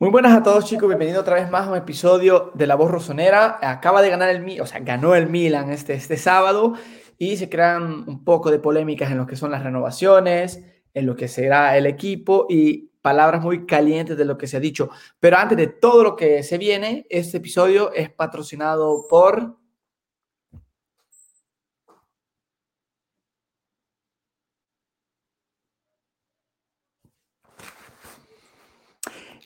Muy buenas a todos chicos, bienvenido otra vez más a un episodio de La Voz Rosonera. Acaba de ganar el Milan, o sea, ganó el Milan este, este sábado y se crean un poco de polémicas en lo que son las renovaciones, en lo que será el equipo y palabras muy calientes de lo que se ha dicho. Pero antes de todo lo que se viene, este episodio es patrocinado por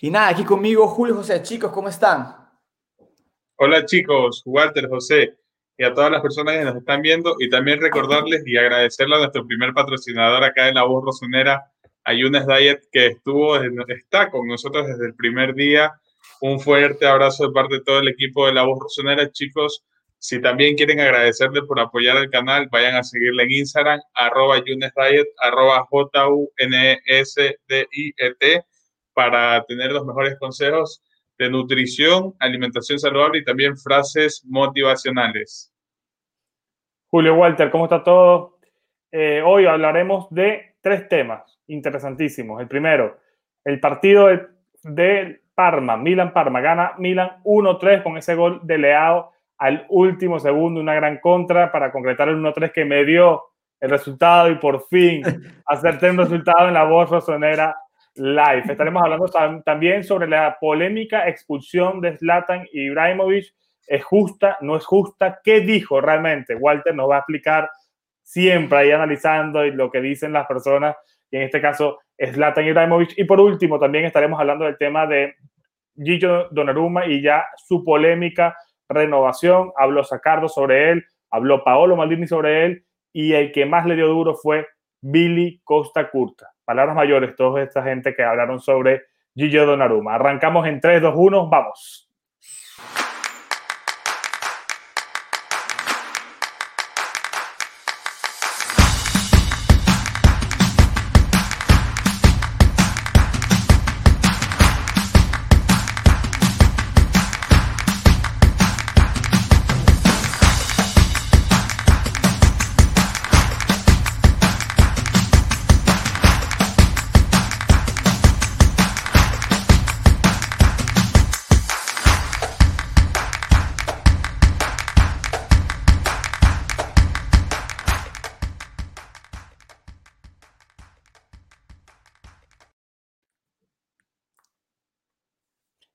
Y nada, aquí conmigo Julio José. Chicos, ¿cómo están? Hola chicos, Walter, José y a todas las personas que nos están viendo y también recordarles y agradecerle a nuestro primer patrocinador acá en la voz rosonera, Ayunes Diet, que estuvo, está con nosotros desde el primer día. Un fuerte abrazo de parte de todo el equipo de la voz rosonera, chicos. Si también quieren agradecerle por apoyar el canal, vayan a seguirle en Instagram, arroba Diet, arroba J-U-N-S-D-I-E-T para tener los mejores consejos de nutrición, alimentación saludable y también frases motivacionales. Julio Walter, ¿cómo está todo? Eh, hoy hablaremos de tres temas interesantísimos. El primero, el partido de, Parma, Milan-Parma, gana Milan 1-3 con ese gol de Leao al último segundo, una gran contra para concretar el 1-3 que me dio el resultado y por fin hacerte un resultado en la voz rosonera Live. Estaremos hablando también sobre la polémica expulsión de Zlatan Ibrahimovic. ¿Es justa? ¿No es justa? ¿Qué dijo realmente? Walter nos va a explicar siempre ahí analizando lo que dicen las personas, y en este caso Zlatan Ibrahimovic. Y por último, también estaremos hablando del tema de Gillo Donnarumma y ya su polémica renovación. Habló Sacardo sobre él, habló Paolo Maldini sobre él, y el que más le dio duro fue Billy Costa Curta palabras mayores, toda esta gente que hablaron sobre Gillo Donnarumma. Arrancamos en 3, 2, 1, vamos.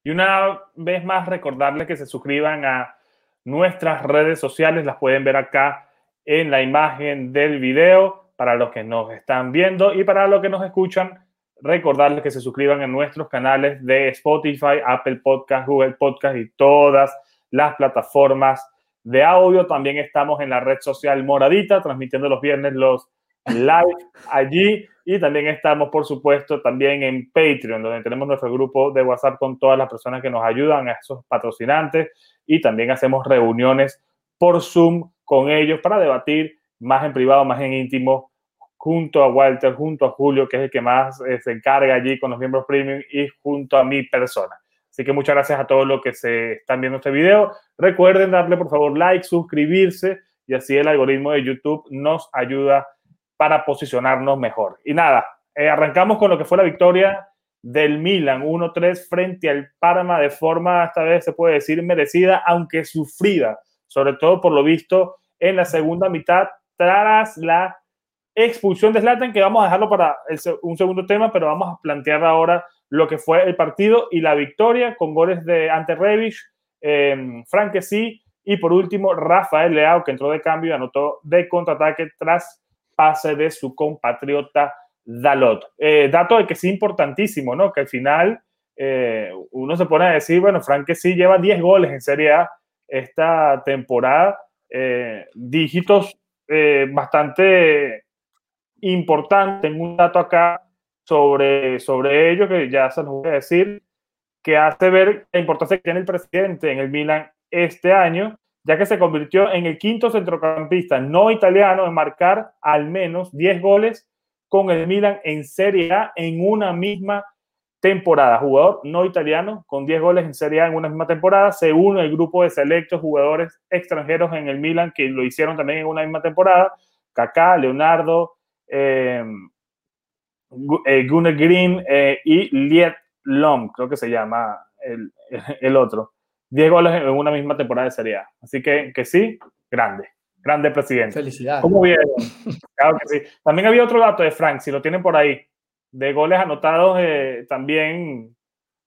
Y una vez más recordarles que se suscriban a nuestras redes sociales, las pueden ver acá en la imagen del video para los que nos están viendo y para los que nos escuchan, recordarles que se suscriban a nuestros canales de Spotify, Apple Podcast, Google Podcast y todas las plataformas de audio. También estamos en la red social Moradita, transmitiendo los viernes los live allí. Y también estamos, por supuesto, también en Patreon, donde tenemos nuestro grupo de WhatsApp con todas las personas que nos ayudan, a esos patrocinantes. Y también hacemos reuniones por Zoom con ellos para debatir más en privado, más en íntimo, junto a Walter, junto a Julio, que es el que más eh, se encarga allí con los miembros premium, y junto a mi persona. Así que muchas gracias a todos los que se están viendo este video. Recuerden darle por favor like, suscribirse y así el algoritmo de YouTube nos ayuda para posicionarnos mejor. Y nada, eh, arrancamos con lo que fue la victoria del Milan 1-3 frente al Parma de forma, esta vez se puede decir, merecida, aunque sufrida, sobre todo por lo visto en la segunda mitad, tras la expulsión de Zlatan, que vamos a dejarlo para un segundo tema, pero vamos a plantear ahora lo que fue el partido y la victoria con goles de Ante Rebic, eh, Frank y por último Rafael Leao, que entró de cambio y anotó de contraataque tras pase de su compatriota Dalot. Eh, dato de que es importantísimo, ¿no? Que al final eh, uno se pone a decir, bueno, Frank sí lleva 10 goles en Serie A esta temporada, eh, dígitos bastante importantes. Tengo un dato acá sobre, sobre ello que ya se los voy a decir, que hace ver la importancia que tiene el presidente en el Milan este año ya que se convirtió en el quinto centrocampista no italiano en marcar al menos 10 goles con el Milan en Serie A en una misma temporada. Jugador no italiano con 10 goles en Serie A en una misma temporada, se une el grupo de selectos jugadores extranjeros en el Milan que lo hicieron también en una misma temporada. Kaká, Leonardo, eh, eh Gunnar Green eh, y Liet Lom, creo que se llama el, el otro. 10 goles en una misma temporada de Serie A. Así que, que sí, grande, grande presidente. Felicidades. ¿Cómo vieron? Claro que sí. También había otro dato de Frank, si lo tienen por ahí, de goles anotados eh, también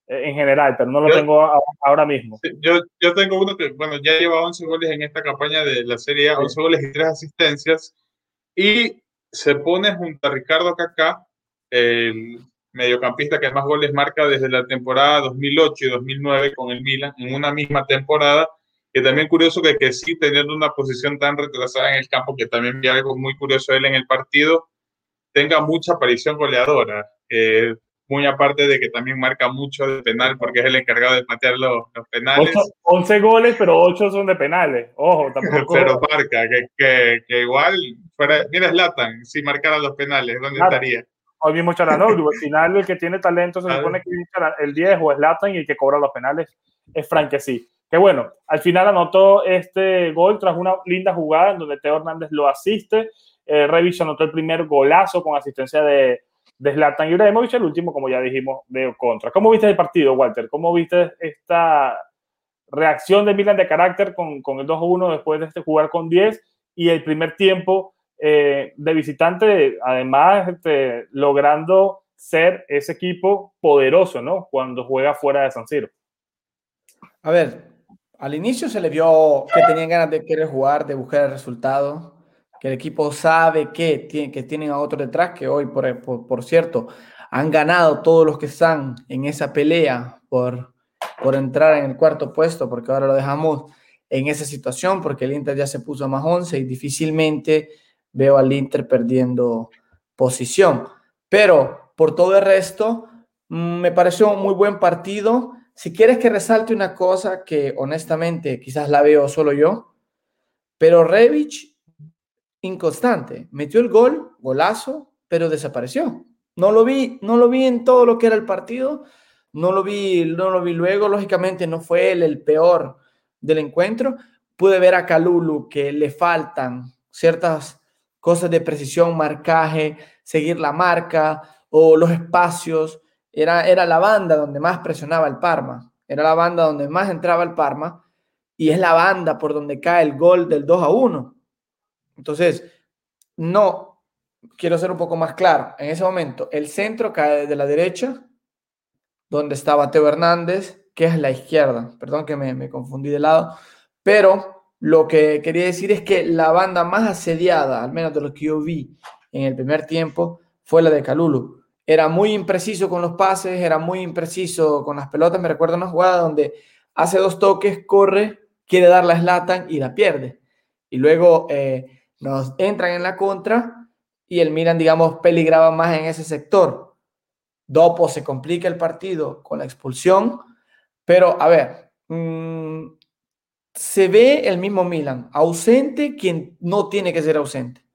eh, en general, pero no lo Yo- tengo a- ahora mismo. Yo, yo tengo uno que, bueno, ya lleva 11 goles en esta campaña de la Serie A, 11 goles y 3 asistencias. Y se pone junto a Ricardo Kaká, el mediocampista que más goles marca desde la temporada 2008 y 2009 con el Milan en una misma temporada. Que también curioso que, que sí, teniendo una posición tan retrasada en el campo, que también vi algo muy curioso él en el partido, tenga mucha aparición goleadora. eh, muy aparte de que también marca mucho de penal, porque es el encargado de patear los, los penales. Ocho- 11 goles, pero 8 son de penales. Ojo, tampoco. pero marca, que, que, que igual, fuera, mira Zlatan, si marcara los penales, ¿dónde Claro. estaría? Hoy mismo Charanoglu. Al final, el que tiene talento se supone que el 10 o es Latan y el que cobra los penales es Frank que sí. Que bueno, al final anotó este gol tras una linda jugada en donde Teo Hernández lo asiste. Eh, Revich anotó el primer golazo con asistencia de, de Zlatan Ibrahimovic, el último, como ya dijimos, de contra. ¿Cómo viste el partido, Walter? ¿Cómo viste esta reacción de Milan de carácter con, con el 2-1 después de este jugar con 10 y el primer tiempo eh, de visitante, además este, logrando ser ese equipo poderoso, ¿no? Cuando juega fuera de San Siro. A ver, al inicio se le vio que tenían ganas de querer jugar, de buscar el resultado, que el equipo sabe que, tiene, que tienen a otro detrás, que hoy, por, por, por cierto, han ganado todos los que están en esa pelea por, por entrar en el cuarto puesto, porque ahora lo dejamos en esa situación, porque el Inter ya se puso a más 11 y difícilmente veo al Inter perdiendo posición. Pero por todo el resto, mm, me pareció un muy buen partido. Si quieres que resalte una cosa que honestamente quizás la veo solo yo, pero Revich, inconstante, metió el gol, golazo, pero desapareció. No lo vi, no lo vi en todo lo que era el partido, no lo vi, no lo vi luego, lógicamente no fue él el peor del encuentro. Pude ver a Calulu que le faltan ciertas cosas de precisión, marcaje, seguir la marca o los espacios. Era, era la banda donde más presionaba el Parma, era la banda donde más entraba el Parma y es la banda por donde cae el gol del 2 a 1. Entonces, no, quiero ser un poco más claro. En ese momento, el centro cae de la derecha, donde estaba Teo Hernández, que es la izquierda. Perdón que me, me confundí de lado, pero lo que quería decir es que la banda más asediada, al menos de lo que yo vi en el primer tiempo, fue la de Calulu. Era muy impreciso con los pases, era muy impreciso con las pelotas. Me recuerdo una jugada donde hace dos toques, corre, quiere dar la Slatan y la pierde. Y luego eh, nos entran en la contra y el Milan, digamos, peligraba más en ese sector. Dopo se complica el partido con la expulsión, pero a ver, mmm, se ve el mismo Milan, ausente quien no tiene que ser ausente.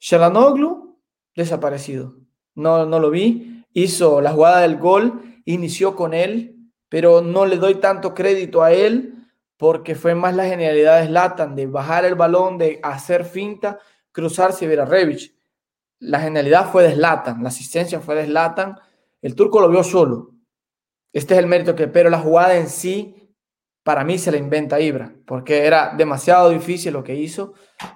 Shalanoglu, desaparecido. No, no lo vi. Hizo la jugada del gol, inició con él, pero no le doy tanto crédito a él porque fue más la genialidad de Zlatan de bajar el balón, de hacer finta, cruzarse y ver a Revich. La genialidad fue de Zlatan, la asistencia fue de Zlatan. El turco lo vio solo. Este es el mérito que, pero la jugada en sí, para mí se la inventa Ibra, porque era demasiado difícil lo que hizo,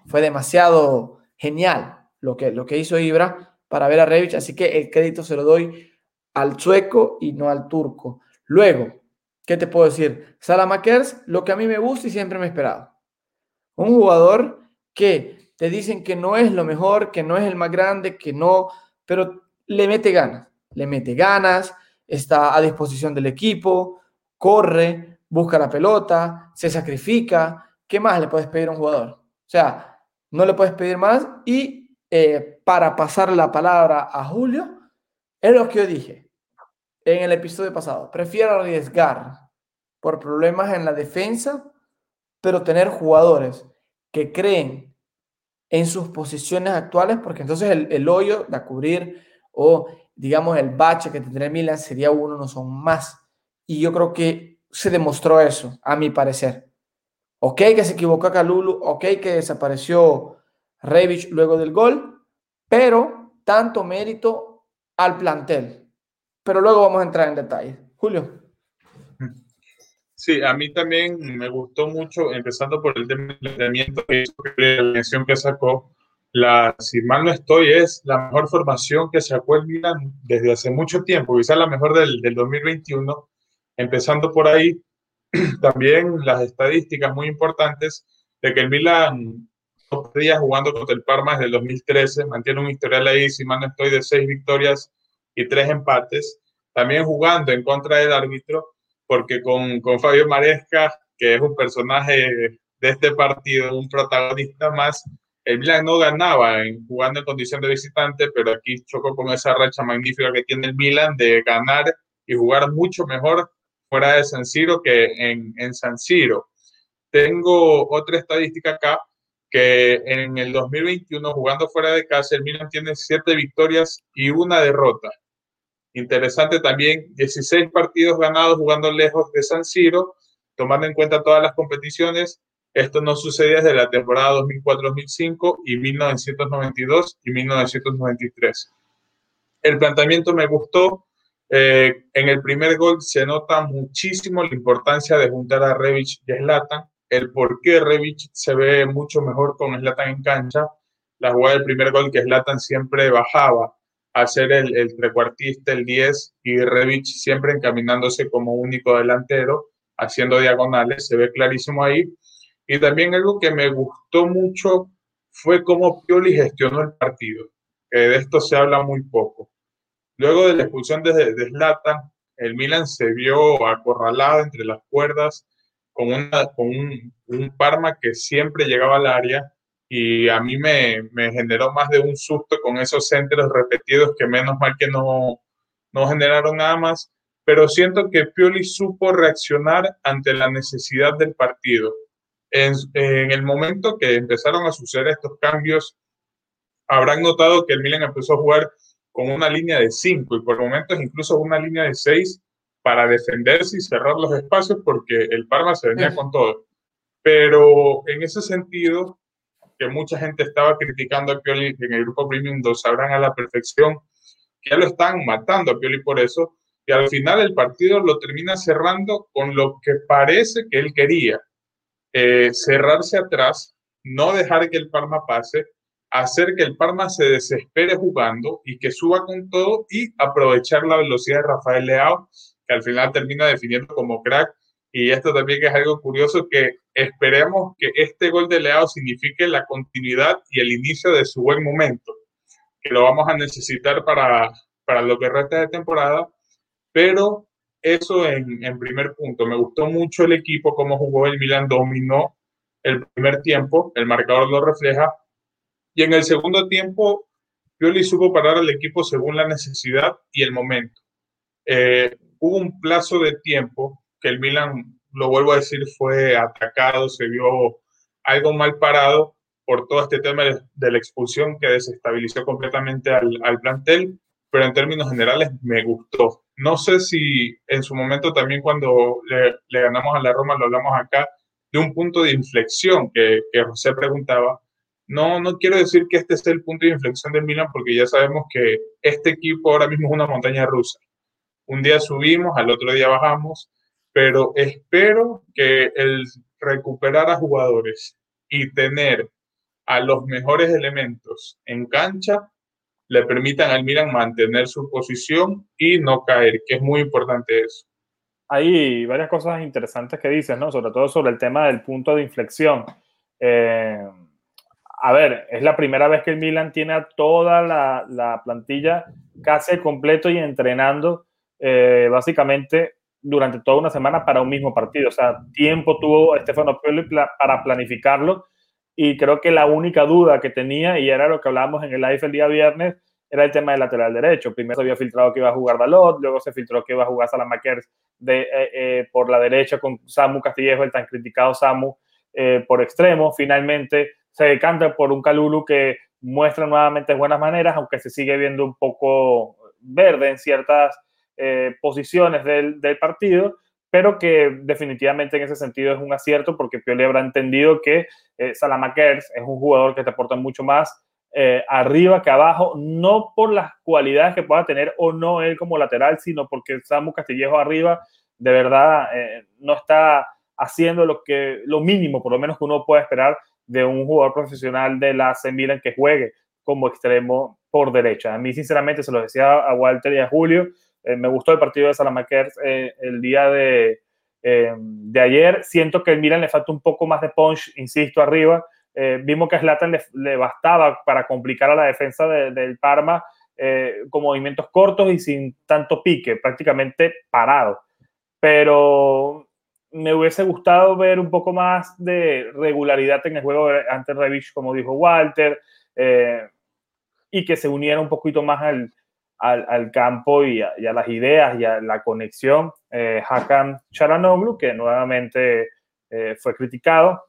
fue demasiado genial lo que, lo que hizo Ibra para ver a Revich, así que el crédito se lo doy al sueco y no al turco. Luego, ¿qué te puedo decir? Salamakers, lo que a mí me gusta y siempre me he esperado. Un jugador que te dicen que no es lo mejor, que no es el más grande, que no, pero le mete ganas, le mete ganas, está a disposición del equipo, corre, busca la pelota, se sacrifica. ¿Qué más le puedes pedir a un jugador? O sea, no le puedes pedir más. Y eh, para pasar la palabra a Julio, es lo que yo dije en el episodio pasado. Prefiero arriesgar por problemas en la defensa, pero tener jugadores que creen en sus posiciones actuales, porque entonces el, el hoyo de cubrir o digamos el bache que tendría Milan sería uno, no son más. Y yo creo que se demostró eso, a mi parecer. Ok, que se equivocó Calulu, ok, que desapareció Revich luego del gol, pero tanto mérito al plantel. Pero luego vamos a entrar en detalle. Julio. Sí, a mí también me gustó mucho, empezando por el tema del planteamiento que la alineación que sacó. La, si mal no estoy, es la mejor formación que sacó el Milan desde hace mucho tiempo, quizás la mejor del, del 2021. Empezando por ahí, también las estadísticas muy importantes de que el Milan dos días jugando contra el Parma desde el 2013, mantiene un historial ahí, si mal no estoy, de seis victorias y tres empates. También jugando en contra del árbitro, porque con, con Fabio Maresca, que es un personaje de este partido, un protagonista más, el Milan no ganaba en, jugando en condición de visitante, pero aquí chocó con esa racha magnífica que tiene el Milan de ganar y jugar mucho mejor fuera de San Siro que en, en San Siro. Tengo otra estadística acá que en el 2021, jugando fuera de casa, el Milan tiene siete victorias y una derrota. Interesante también, 16 partidos ganados jugando lejos de San Siro, tomando en cuenta todas las competiciones. Esto no sucede desde la temporada 2004-2005 y 1992 y 1993. El planteamiento me gustó. Eh, en el primer gol se nota muchísimo la importancia de juntar a Revich y Zlatan el por qué Revich se ve mucho mejor con Slatan en cancha. La jugada del primer gol que Slatan siempre bajaba a ser el, el trecuartista, el 10, y Revich siempre encaminándose como único delantero, haciendo diagonales, se ve clarísimo ahí. Y también algo que me gustó mucho fue cómo Pioli gestionó el partido, de esto se habla muy poco. Luego de la expulsión de, de el Milan se vio acorralado entre las cuerdas, con, un, Parma que siempre llegaba al área y a mí me, me, generó más de un susto con esos centros repetidos que menos mal que no, no generaron nada más, pero siento que Pioli supo reaccionar ante la necesidad del partido. En, en el momento que empezaron a suceder estos cambios, habrán notado que el Milan empezó a jugar con una línea de 5 y por momentos incluso una línea de 6 para defenderse y cerrar los espacios porque el Parma se venía con todo. Pero en ese sentido, que mucha gente estaba criticando a Pioli en el grupo Premium, lo sabrán a la perfección, que ya lo están matando a Pioli por eso, y al final el partido lo termina cerrando con lo que parece que él quería, eh, cerrarse atrás, no dejar que el Parma pase, hacer que el Parma se desespere jugando y que suba con todo y aprovechar la velocidad de Rafael Leao que al final termina definiendo como crack. Y esto también es algo curioso que esperemos que este gol de Leao signifique la continuidad y el inicio de su buen momento, que lo vamos a necesitar para, para lo que resta de temporada. Pero eso en, en primer punto. Me gustó mucho el equipo, cómo jugó el Milan, dominó el primer tiempo, el marcador lo refleja. Y en el segundo tiempo, Pioli supo parar al equipo según la necesidad y el momento. Eh, hubo un plazo de tiempo que el Milan, lo vuelvo a decir, fue atacado, se vio algo mal parado por todo este tema de, la expulsión que desestabilizó completamente al, plantel, pero en términos generales me gustó. No sé si en su momento también cuando le, ganamos a la Roma, lo hablamos acá, de un punto de inflexión que José preguntaba. No, no quiero decir que este sea el punto de inflexión del Milan porque ya sabemos que este equipo ahora mismo es una montaña rusa un día subimos, al otro día bajamos, pero espero que el recuperar a jugadores y tener a los mejores elementos en cancha le permitan al Milan mantener su posición y no caer, que es muy importante eso. Hay varias cosas interesantes que dices, ¿no? Sobre todo sobre el tema del punto de inflexión. Eh, a ver, es la primera vez que el Milan tiene a toda la, la plantilla casi completo y entrenando eh, básicamente durante toda una semana para un mismo partido. O sea, tiempo tuvo Estefano Pioli para planificarlo y creo que la única duda que tenía, y era lo que hablábamos en el live el día viernes, era el tema del lateral derecho. Primero se había filtrado que iba a jugar Dalot, luego se filtró que iba a jugar Salamakers de, eh, eh, por la derecha con Samu Castillejo, el tan criticado Samu por extremo. Finalmente se decanta por un Calulu que muestra nuevamente buenas maneras, aunque se sigue viendo un poco verde en ciertas eh, posiciones del, del, partido, pero que definitivamente en ese sentido es un acierto porque Pioli habrá entendido que eh, Salamakers es un jugador que te aporta mucho más eh, arriba que abajo, no por las cualidades que pueda tener o no él como lateral, sino porque Samu Castillejo arriba de verdad eh, no está haciendo lo, que, lo mínimo, por lo menos que uno puede esperar de un jugador profesional de la AC Milan que juegue como extremo por derecha. A mí, sinceramente, se lo decía a Walter y a Julio, eh, me gustó el partido de Salamakers el día de, de ayer. Siento que el Milan le falta un poco más de punch, insisto, arriba. Eh, vimos que a Zlatan le, bastaba para complicar a la defensa del Parma eh, con movimientos cortos y sin tanto pique, prácticamente parado. Pero me hubiese gustado ver un poco más de regularidad en el juego ante Revich, como dijo Walter, eh, y que se uniera un poquito más al, al, campo y a, las ideas y a la conexión. Hakan Charanoglu, que nuevamente fue criticado,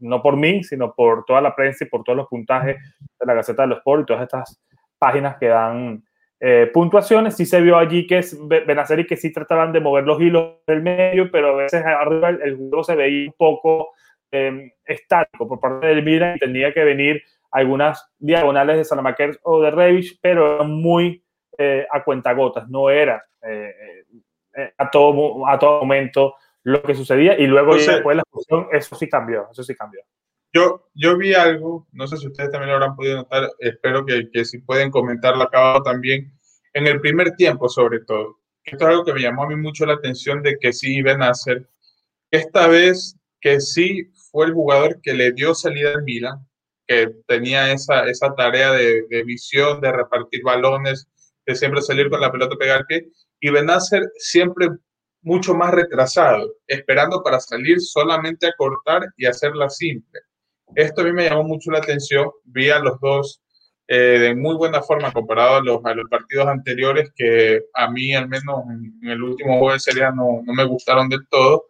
no por mí, sino por toda la prensa y por todos los puntajes de la Gaceta de los Sport y todas estas páginas que dan eh, puntuaciones. Sí se vio allí que es Benacer que sí trataban de mover los hilos del medio, pero a veces arriba el, juego se veía un poco em, estático por parte del Milan y tenía que venir algunas diagonales de Salamaker o de Revich, pero muy eh, a cuentagotas, no era eh, a, todo, a todo momento lo que sucedía y luego después la fusión, eso sí cambió, eso sí cambió. Yo, yo vi algo, no sé si ustedes también lo habrán podido notar, espero que, que si pueden comentarlo acabado también, en el primer tiempo sobre todo. Esto es algo que me llamó a mí mucho la atención de que sí iban a hacer. Esta vez que sí fue el jugador que le dio salida al Milan, que tenía esa, esa tarea de, de visión, de repartir balones, de siempre salir con la pelota pegar pie. Y Benacer siempre mucho más retrasado, esperando para salir solamente a cortar y hacerla simple. Esto a mí me llamó mucho la atención, vi a los dos eh, de muy buena forma comparado a los, a los partidos anteriores que a mí al menos en, el último juego de serie no, no, me gustaron del todo,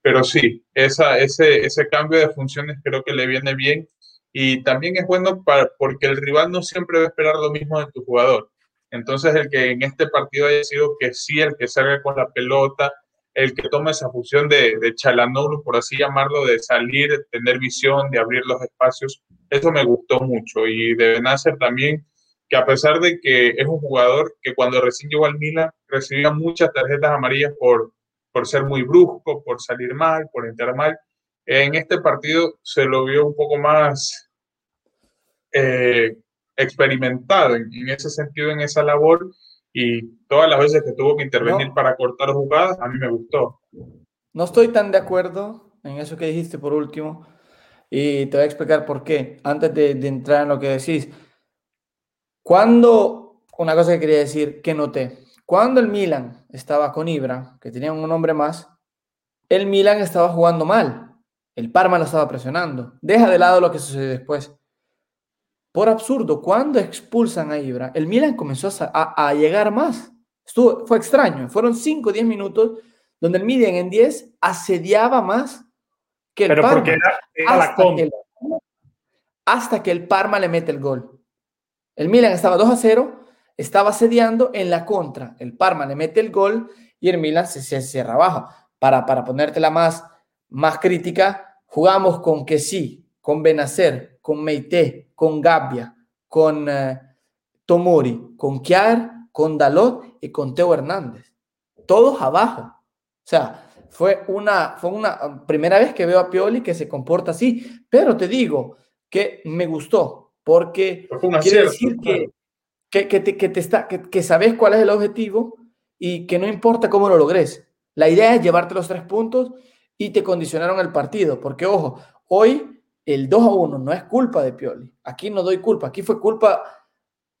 pero sí, esa, ese, ese cambio de funciones creo que le viene bien. Y también es bueno para, porque el rival no siempre va a esperar lo mismo de tu jugador. Entonces, el que en este partido haya sido que sí, el que salga con la pelota, el que tome esa función de, de Chalanoglu, por así llamarlo, de salir, de tener visión, de abrir los espacios, eso me gustó mucho. Y de Benacer también, que a pesar de que es un jugador que cuando recién llegó al Milan recibía muchas tarjetas amarillas por, por ser muy brusco, por salir mal, por entrar mal, en este partido se lo vio un poco más eh, experimentado en, ese sentido, en esa labor, y todas las veces que tuvo que intervenir para cortar jugadas, a mí me gustó. No estoy tan de acuerdo en eso que dijiste por último, y te voy a explicar por qué, antes de, entrar en lo que decís. Cuando, una cosa que quería decir, que noté, cuando el Milan estaba con Ibra, que tenía un nombre más, el Milan estaba jugando mal. El Parma lo estaba presionando. Deja de lado lo que sucedió después. Por absurdo, cuando expulsan a Ibra, el Milan comenzó a, llegar más. Estuvo, fue extraño. Fueron 5 o 10 minutos donde el Milan en 10 asediaba más que el Parma. Porque hasta, que el, hasta que el Parma le mete el gol. El Milan estaba 2 a 0, estaba asediando en la contra. El Parma le mete el gol y el Milan se, cierra abajo. Para, para ponértela más, más crítica, jugamos con que sí, con Benacer, con Meite, con Gabbia, con eh, Tomori, con Kiar, con Dalot y con Teo Hernández. Todos abajo. O sea, fue una, fue una primera vez que veo a Pioli que se comporta así, pero te digo que me gustó porque quiere decir que, que, que, te, que, te está, que, que sabes cuál es el objetivo y que no importa cómo lo logres. La idea es llevarte los tres puntos y te condicionaron el partido, porque ojo, hoy el 2 a 1 no es culpa de Pioli. Aquí no doy culpa. Aquí fue culpa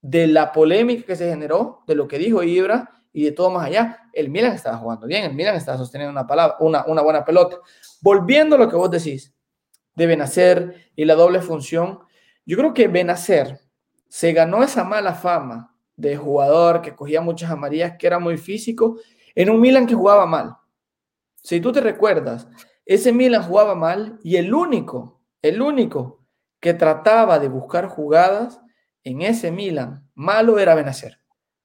de la polémica que se generó, de lo que dijo Ibra y de todo más allá. El Milan estaba jugando bien, el Milan estaba sosteniendo una, palabra, una, una buena pelota. Volviendo a lo que vos decís de Benacer y la doble función, yo creo que Benacer se ganó esa mala fama de jugador que cogía muchas amarillas, que era muy físico, en un Milan que jugaba mal. Si tú te recuerdas, ese Milan jugaba mal y el único el único que trataba de buscar jugadas en ese Milan malo era Benacer.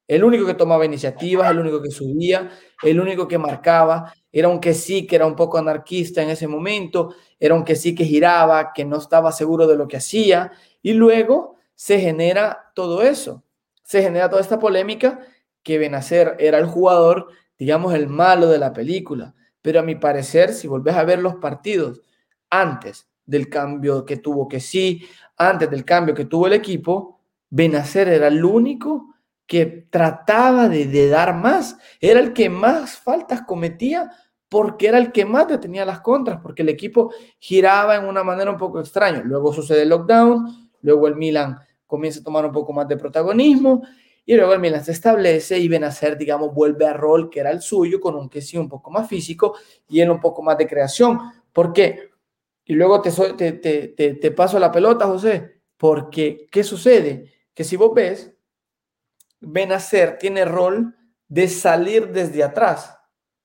El único que tomaba iniciativas, el único que subía, el único que marcaba, era un que sí, que era un poco anarquista en ese momento, era un que sí que giraba, que no estaba seguro de lo que hacía, y luego se genera todo eso. Se genera toda esta polémica que Benacer era el jugador, digamos, el malo de la película. Pero a mi parecer, si volvés a ver los partidos antes del cambio que tuvo que sí, antes del cambio que tuvo el equipo, Benacer era el único que trataba de, dar más, era el que más faltas cometía porque era el que más detenía las contras, porque el equipo giraba en una manera un poco extraña. Luego sucede el lockdown, luego el Milan comienza a tomar un poco más de protagonismo y luego el Milan se establece y Benacer, digamos, vuelve a rol que era el suyo, con un que sí un poco más físico y él un poco más de creación. ¿Por qué? Y luego te paso la pelota, José, porque ¿qué sucede? Que si vos ves, Benacer tiene rol de salir desde atrás.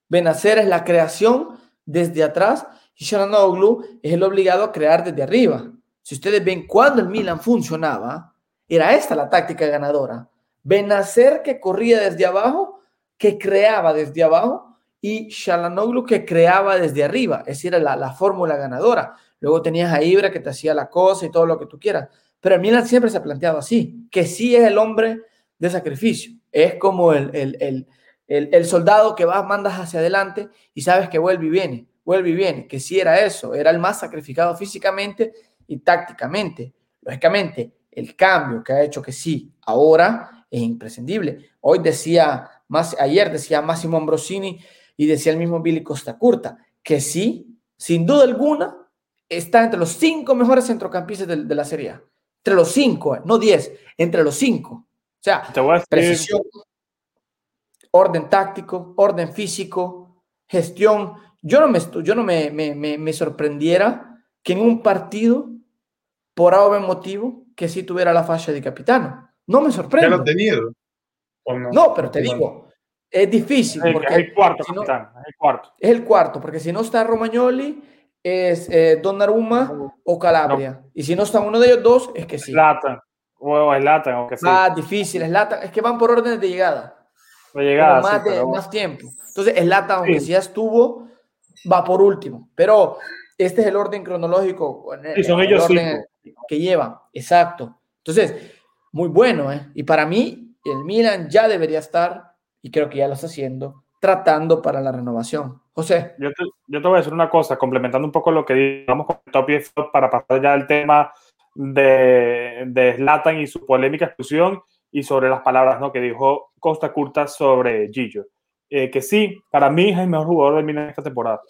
Benacer es la creación desde atrás y Sharanoglu es el obligado a crear desde arriba. Si ustedes ven cuando el Milan funcionaba, era esta la táctica ganadora. Benacer que corría desde abajo, que creaba desde abajo y Shalanoglu que creaba desde arriba. Esa era la, la fórmula ganadora. Luego tenías a Ibra que te hacía la cosa y todo lo que tú quieras. Pero Milan siempre se ha planteado así, que sí es el hombre de sacrificio. Es como el, el, el el, soldado que vas, mandas hacia adelante y sabes que vuelve y viene, vuelve y viene, que si era eso, era el más sacrificado físicamente y tácticamente. Lógicamente, el cambio que ha hecho que sí, ahora es imprescindible. Hoy decía, más, ayer decía Massimo Ambrosini y decía el mismo Billy Costa Curta, que sí, sin duda alguna, está entre los cinco mejores centrocampistas de, la Serie A. Entre los cinco, eh, no diez, entre los cinco. O sea, precisión, orden táctico, orden físico, gestión. Yo no me, yo no me, me, me, sorprendiera que en un partido, por algún motivo, que sí tuviera la falla de capitano. No me sorprende. ¿Ya lo ha tenido? No? pero te digo, es difícil. porque es el cuarto, si no, es el cuarto. Es el cuarto, porque si no está Romagnoli, es eh, Donnarumma o Calabria. Y si no está uno de ellos dos, es que sí. Lata. O es Lata, aunque sea. Ah, difícil, es Lata. Es que van por órdenes de llegada más, más tiempo. Entonces, el Lata, aunque sí. ya estuvo, va por último. Pero este es el orden cronológico. Y son ellos que llevan. Exacto. Entonces, muy bueno, ¿eh? Y para mí, el Milan ya debería estar, y creo que ya lo está haciendo, tratando para la renovación. José. Yo te, yo te voy a decir una cosa, complementando un poco lo que digamos con el top 10 para pasar ya al tema de, de Zlatan y su polémica exclusión y sobre las palabras ¿no? que dijo Costa Curta sobre Gillo. Eh, que sí, para mí es el mejor jugador del Milan esta temporada.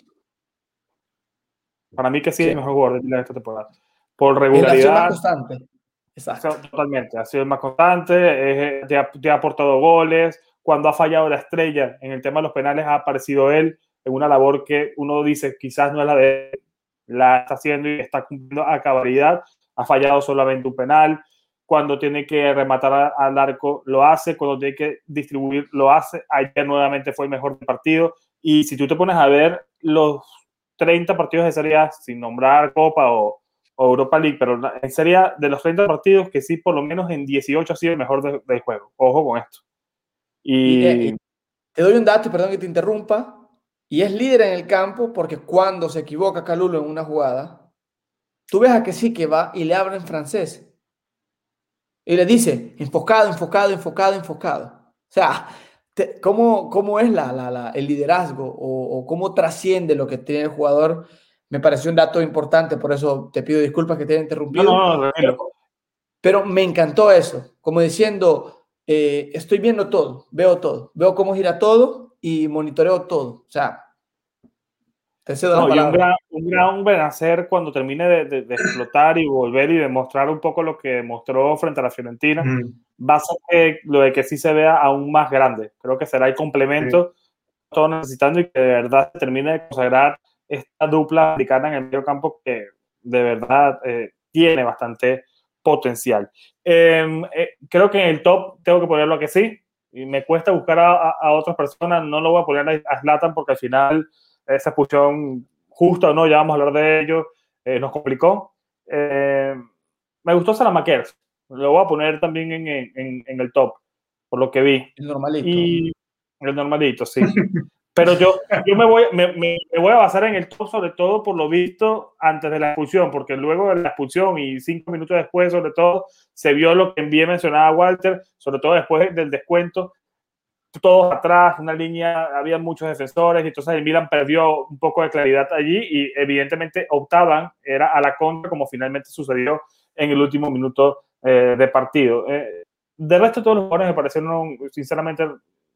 Para mí que sí, es el mejor jugador del Milan esta temporada. Por regularidad. Ha sido más constante. Exacto. Totalmente, ha sido más constante, te, ha, te, ha, aportado goles. Cuando ha fallado la estrella en el tema de los penales, ha aparecido él en una labor que uno dice quizás no es la de él, la está haciendo y está cumpliendo a cabalidad. Ha fallado solamente un penal cuando tiene que rematar al arco lo hace, cuando tiene que distribuir lo hace. Ayer nuevamente fue el mejor partido. Y si tú te pones a ver los 30 partidos de Serie A, sin nombrar Copa o, Europa League, pero en Serie A, de los 30 partidos, que sí, por lo menos en 18 ha sido el mejor del juego. Ojo con esto. Y, y, te doy un dato, perdón que te interrumpa, y es líder en el campo porque cuando se equivoca Calulo en una jugada, tú ves a que sí que va y le habla en francés y le dice, enfocado, enfocado, enfocado, enfocado. O sea, ¿cómo, cómo es la, la, el liderazgo o, cómo trasciende lo que tiene el jugador? Me pareció un dato importante, por eso te pido disculpas que te haya interrumpido. No, no, pero, pero, me encantó eso, como diciendo, eh, estoy viendo todo, veo todo, veo cómo gira todo y monitoreo todo. O sea, no, y un gran, un gran Benacer cuando termine de, de, de, explotar y volver y demostrar un poco lo que mostró frente a la Fiorentina, mm. va a ser que, lo de que sí se vea aún más grande. Creo que será el complemento sí. todos necesitando y que de verdad se termine de consagrar esta dupla americana en el medio campo que de verdad eh, tiene bastante potencial. Eh, eh, creo que en el top tengo que ponerlo a que sí, y me cuesta buscar a, a, a otras personas, no lo voy a poner a Slatan porque al final esa expulsión justa o no, ya vamos a hablar de ello, eh, nos complicó. Eh, me gustó Salamakers, lo voy a poner también en, en, en, el top, por lo que vi. El normalito. Y el normalito, sí. Pero yo, yo me, voy, me, voy a basar en el top, sobre todo por lo visto antes de la expulsión, porque luego de la expulsión y cinco minutos después, sobre todo, se vio lo que bien mencionaba Walter, sobre todo después del descuento, todos atrás, una línea, había muchos defensores, y entonces el Milan perdió un poco de claridad allí y evidentemente optaban, era a la contra, como finalmente sucedió en el último minuto eh, de partido. Eh, de resto, todos los jugadores me parecieron sinceramente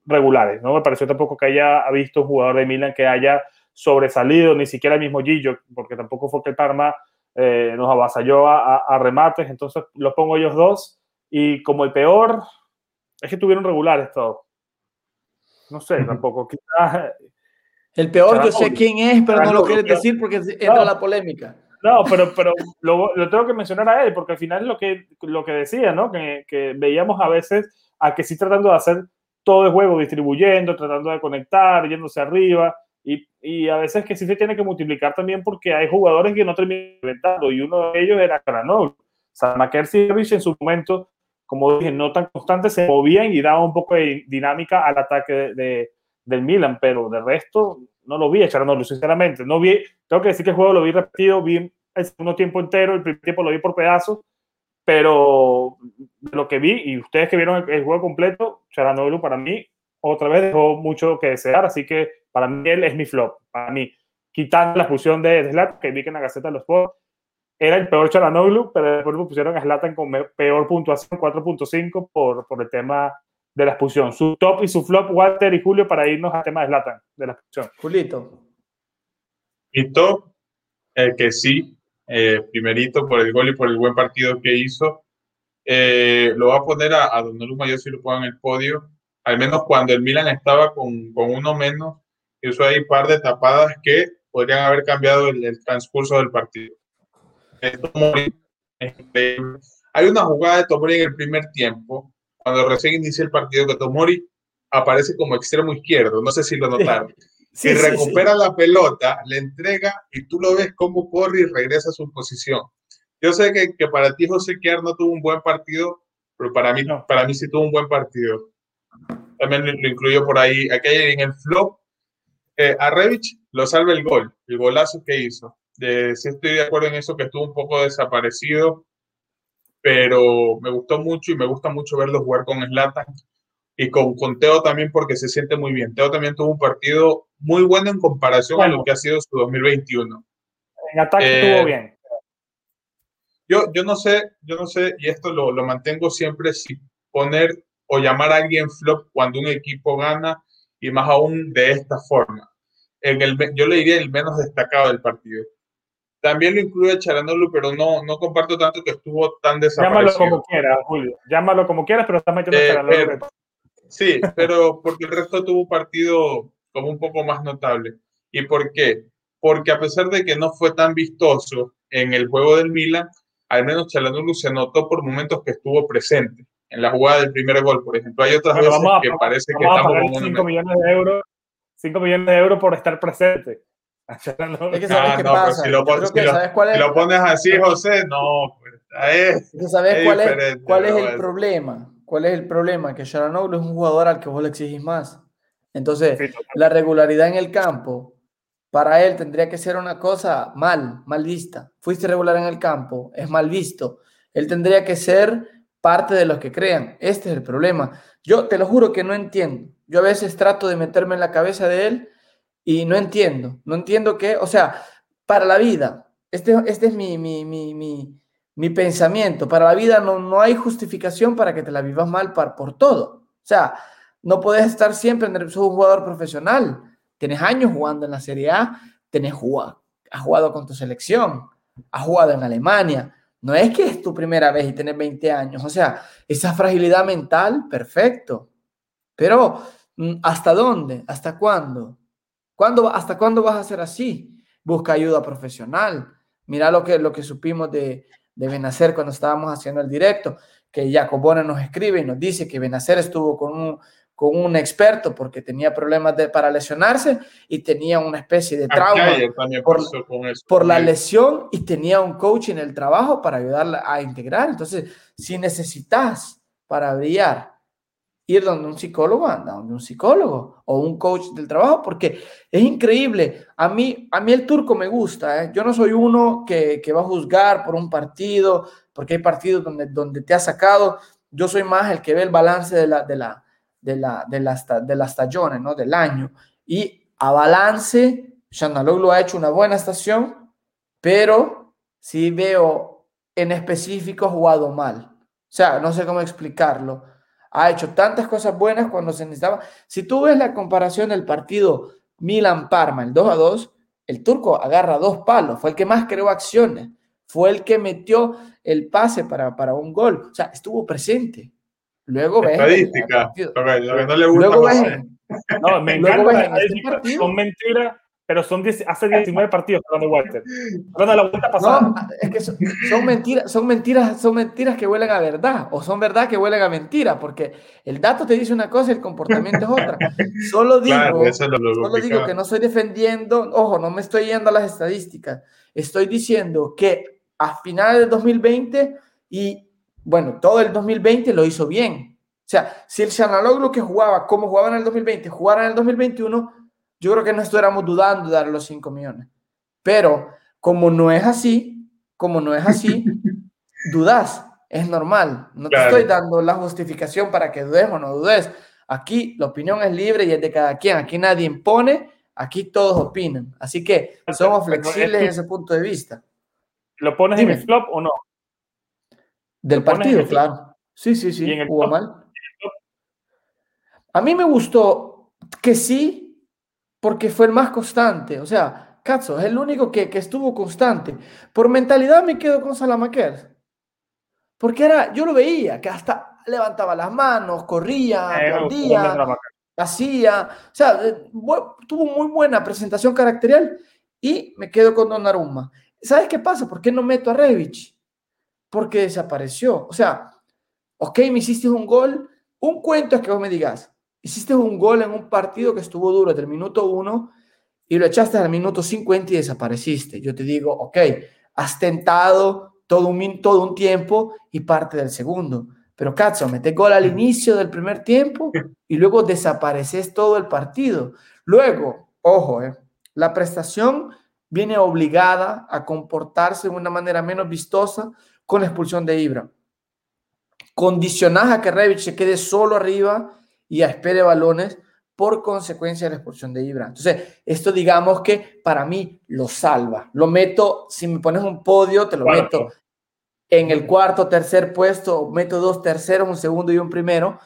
regulares. No me pareció tampoco que haya visto un jugador de Milan que haya sobresalido, ni siquiera el mismo Gillo, porque tampoco fue que el Parma eh, nos avasalló a, remates. Entonces los pongo ellos dos. Y como el peor, es que tuvieron regulares todos. No sé, tampoco. El peor, yo sé quién es, pero no lo quieres decir porque entra la polémica. No, pero, pero lo, tengo que mencionar a él, porque al final es lo que, lo que decía, ¿no? Que, que veíamos a veces a que sí tratando de hacer todo el juego, distribuyendo, tratando de conectar, yéndose arriba, y, y, a veces que sí se tiene que multiplicar también porque hay jugadores que no terminan inventando, y uno de ellos era Kranov. O en su momento, como dije, no tan constante, se movían y daba un poco de dinámica al ataque de, del Milan, pero de resto no lo vi a Charanoglu, sinceramente. No vi, tengo que decir que el juego lo vi repetido, vi el segundo tiempo entero, el primer tiempo lo vi por pedazos, pero lo que vi, y ustedes que vieron el, juego completo, Charanoglu para mí otra vez dejó mucho que desear, así que para mí él es mi flop, para mí. Quitando la fusión de Zlatan, que vi que en la Gaceta de los Sports era el peor Charanoglu, pero después me pusieron a Zlatan con peor puntuación, 4.5 por, por el tema de la expulsión. Su top y su flop, Walter y Julio, para irnos al tema de Zlatan, de la expulsión. Julito. Mi top, el que sí, eh, primerito por el gol y por el buen partido que hizo, eh, lo va a poner a, a Donnarumma, yo sí lo pongo en el podio, al menos cuando el Milan estaba con, con uno menos, hizo ahí un par de tapadas que podrían haber cambiado el, transcurso del partido. Hay una jugada de Tomori en el primer tiempo cuando recién inicia el partido que Tomori aparece como extremo izquierdo, no sé si lo notaron. Y recupera la pelota, le entrega y tú lo ves cómo corre y regresa a su posición. Yo sé que, que para ti José Kier no tuvo un buen partido, pero para mí, no. para mí sí tuvo un buen partido. También lo, incluyo por ahí. Aquí en el flop, eh, a Revich lo salva el gol, el golazo que hizo. De, sí estoy de acuerdo en eso, que estuvo un poco desaparecido pero me gustó mucho y me gusta mucho verlo jugar con Slatan y con, con Teo también porque se siente muy bien. Teo también tuvo un partido muy bueno en comparación a lo que ha sido su 2021. En ataque estuvo eh, bien. Yo, yo no sé, yo no sé, y esto lo, lo mantengo siempre, si poner o llamar a alguien flop cuando un equipo gana y más aún de esta forma. En el, yo le diría el menos destacado del partido. También lo incluye Charanoglu, pero no, no comparto tanto que estuvo tan desaparecido. Llámalo como quieras, Julio. Llámalo como quieras, pero está metiendo eh, Charanoglu. sí, pero porque el resto tuvo un partido como un poco más notable. ¿Y por qué? Porque a pesar de que no fue tan vistoso en el juego del Milan, al menos Charanoglu se notó por momentos que estuvo presente. En la jugada del primer gol, por ejemplo. Hay otras veces que parece que estamos como 5 millones de euros 5 millones de euros por estar presente. Es que sabes ah, qué pasa. Si lo, pones así, José, no. Pues, ¿Sabes cuál es, cuál es el problema? ¿Cuál es el problema? Que Sharanoglu es un jugador al que vos le exigís más. Entonces, la regularidad en el campo, para él tendría que ser una cosa mal, mal vista. Fuiste regular en el campo, es mal visto. Él tendría que ser parte de los que crean. Este es el problema. Yo te lo juro que no entiendo. Yo a veces trato de meterme en la cabeza de él y no entiendo, no entiendo qué, o sea, para la vida, este, este es mi, mi, mi, mi, mi pensamiento, para la vida no, no hay justificación para que te la vivas mal por todo. O sea, no puedes estar siempre, en el, sos un jugador profesional, tienes años jugando en la Serie A, tenés jugado, has jugado con tu selección, has jugado en Alemania, no es que es tu primera vez y tenés 20 años, o sea, esa fragilidad mental, perfecto, pero mm, ¿hasta dónde? ¿Hasta cuándo? ¿Hasta cuándo vas a ser así? Busca ayuda profesional. Mira lo que, lo que supimos de, de Benacer cuando estábamos haciendo el directo, que Jacobona nos escribe y nos dice que Benacer estuvo con un, con un experto porque tenía problemas de, para lesionarse y tenía una especie de trauma por, por, la lesión y tenía un coach en el trabajo para ayudarla a integrar. Entonces, si necesitas para brillar ir donde un psicólogo, anda donde un psicólogo o un coach del trabajo, porque es increíble. A mí, a mí el turco me gusta. ¿eh? Yo no soy uno que, que, va a juzgar por un partido, porque hay partidos donde, donde te ha sacado. Yo soy más el que ve el balance de la, de la, de la, de las, de las tallones, ¿no? Del año. Y a balance, Shanaloglu ha hecho una buena estación, pero sí veo en específico jugado mal. O sea, no sé cómo explicarlo ha hecho tantas cosas buenas cuando se necesitaba. Si tú ves la comparación del partido Milan-Parma, el 2 a 2, el turco agarra dos palos, fue el que más creó acciones, fue el que metió el pase para, para un gol, o sea, estuvo presente. Luego ves. Estadística. no le gusta Luego ves, no, me encanta. Este son mentiras pero son hace 19 partidos de Walter. la vuelta pasada. No, es que son, mentiras, son mentiras, son mentiras que huelen a verdad, o son verdad que huelen a mentira, porque el dato te dice una cosa y el comportamiento es otra. Solo digo, solo digo que no estoy defendiendo, ojo, no me estoy yendo a las estadísticas, estoy diciendo que a finales de 2020 y bueno, todo el 2020 lo hizo bien. O sea, si el lo que jugaba como jugaba en el 2020 jugara en el 2021, yo creo que no estuviéramos dudando de dar los 5 millones. Pero como no es así, como no es así, dudas, es normal. No te estoy dando la justificación para que dudes o no dudes. Aquí la opinión es libre y es de cada quien. Aquí nadie impone, aquí todos opinan. Así que somos flexibles en ese punto de vista. ¿Lo pones en el flop o no? Del partido, claro. Sí, sí, sí. ¿Jugó mal? A mí me gustó que sí, porque fue el más constante. O sea, Katzo es el único que, que estuvo constante. Por mentalidad me quedo con Salamaquer. Porque era, yo lo veía, que hasta levantaba las manos, corría, eh, hacía. O sea, eh, tuvo muy buena presentación caracterial y me quedo con Donnarumma. ¿Sabes qué pasa? ¿Por qué no meto a Revich? Porque desapareció. O sea, ok, me hiciste un gol. Un cuento es que vos me digas, Hiciste un gol en un partido que estuvo duro desde el minuto 1 y lo echaste al minuto 50 y desapareciste. Yo te digo, ok, has tentado todo un, todo un tiempo y parte del segundo. Pero Katzo, mete gol al inicio del primer tiempo y luego desapareces todo el partido. Luego, ojo, eh, la prestación viene obligada a comportarse de una manera menos vistosa con la expulsión de Ibra. Condicionás a que Revich se quede solo arriba y a espere balones por consecuencia de la expulsión de Ibra. Entonces, esto digamos que para mí lo salva. Lo meto, si me pones un podio, te lo meto en el cuarto, tercer puesto, meto dos terceros, un segundo y un primero,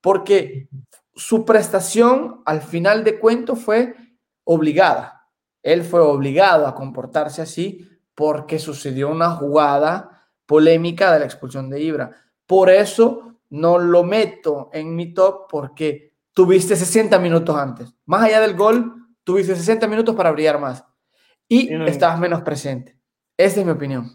porque su prestación al final de cuento fue obligada. Él fue obligado a comportarse así porque sucedió una jugada polémica de la expulsión de Ibra. Por eso no lo meto en mi top porque tuviste 60 minutos antes. Más allá del gol, tuviste 60 minutos para brillar más y estabas menos presente. Esa es mi opinión.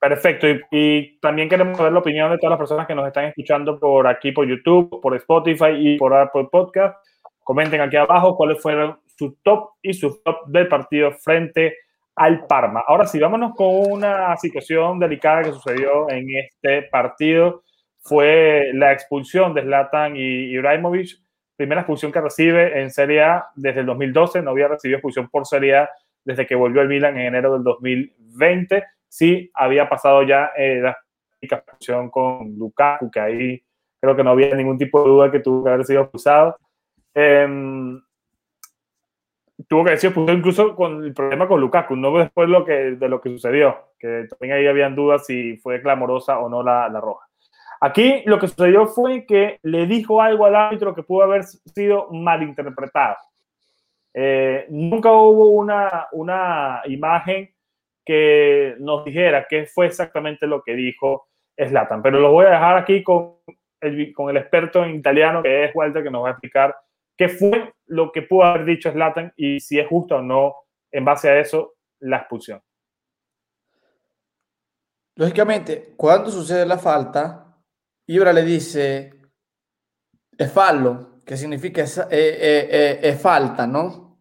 Perfecto. Y, también queremos saber la opinión de todas las personas que nos están escuchando por aquí, por YouTube, por Spotify y por Apple Podcast. Comenten aquí abajo cuáles fueron su top y su top del partido frente al Parma. Ahora sí, vámonos con una situación delicada que sucedió en este partido fue la expulsión de Zlatan y Ibrahimovic, primera expulsión que recibe en Serie A desde el 2012, no había recibido expulsión por Serie A desde que volvió el Milan en enero del 2020, sí había pasado ya eh, la expulsión con Lukaku, que ahí creo que no había ningún tipo de duda que tuvo que haber sido expulsado. Em, tuvo que expulsado incluso con el problema con Lukaku, no después lo que, de lo que sucedió, que también ahí habían dudas si fue clamorosa o no la, la roja. Aquí lo que sucedió fue que le dijo algo al árbitro que pudo haber sido malinterpretado. Eh, nunca hubo una, una imagen que nos dijera qué fue exactamente lo que dijo Slatan, pero lo voy a dejar aquí con el, con el experto en italiano que es Walter, que nos va a explicar qué fue lo que pudo haber dicho Slatan y si es justo o no, en base a eso, la expulsión. Lógicamente, cuando sucede la falta, Ibra le dice, es fallo, que significa es, eh, eh, eh, falta, ¿no?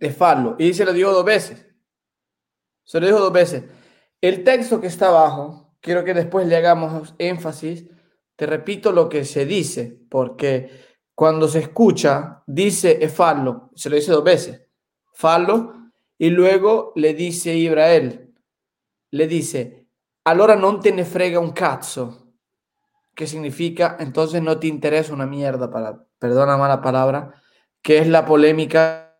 Es fallo. Y se lo dijo dos veces. Se lo dijo dos veces. El texto que está abajo, quiero que después le hagamos énfasis, te repito lo que se dice, porque cuando se escucha, dice es fallo, se lo dice dos veces, fallo, y luego le dice Ibrael, le dice, allora non te ne frega un cazzo, que significa entonces no te interesa una mierda, para, perdona mala palabra, que es la polémica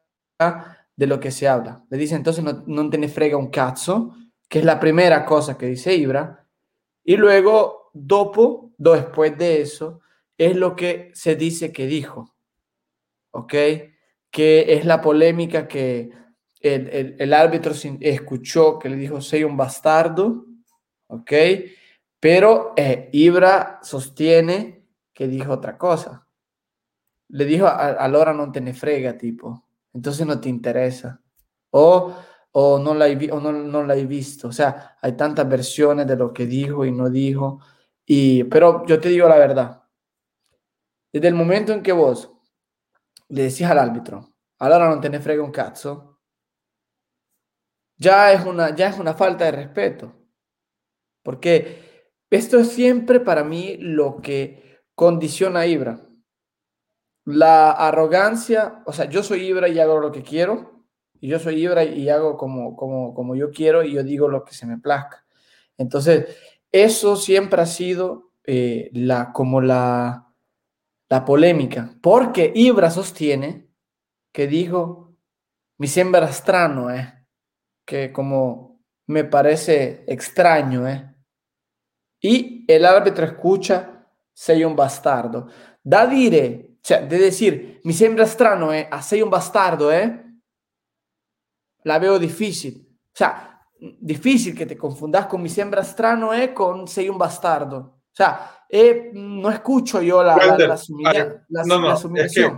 de lo que se habla. Le dice entonces no, no te ne frega un cazzo, que es la primera cosa que dice Ibra, y luego, dopo, después de eso, es lo que se dice que dijo, ¿ok? Que es la polémica que el, el, árbitro escuchó, que le dijo, soy un bastardo, ¿ok? Pero eh, Ibra sostiene que dijo otra cosa. Le dijo, allora no te frega, tipo, entonces no te interesa. O o no la, he, o no, no la he visto. O sea, hay tantas versiones de lo que dijo y no dijo. Y, pero yo te digo la verdad. Desde el momento en que vos le decís al árbitro, ahora no te frega un cazzo, ya es, una, ya es una falta de respeto. Porque esto es siempre para mí lo que condiciona Ibra. La arrogancia, o sea, yo soy Ibra y hago lo que quiero, y yo soy Ibra y hago como, como, como yo quiero y yo digo lo que se me plazca. Entonces, eso siempre ha sido eh, la, como la, la polémica, porque Ibra sostiene que dijo, mi sembra strano, eh, que como me parece extraño, eh. Y el árbitro escucha, sei un bastardo. Da dire, cioè, de decir, mi sembra strano, eh, a sei un bastardo, eh, la veo difícil. O sea, difícil que te confundas con mi siembra strano eh, con sei un bastardo. O sea, eh, no escucho yo la, la, la, la, no, no, Es que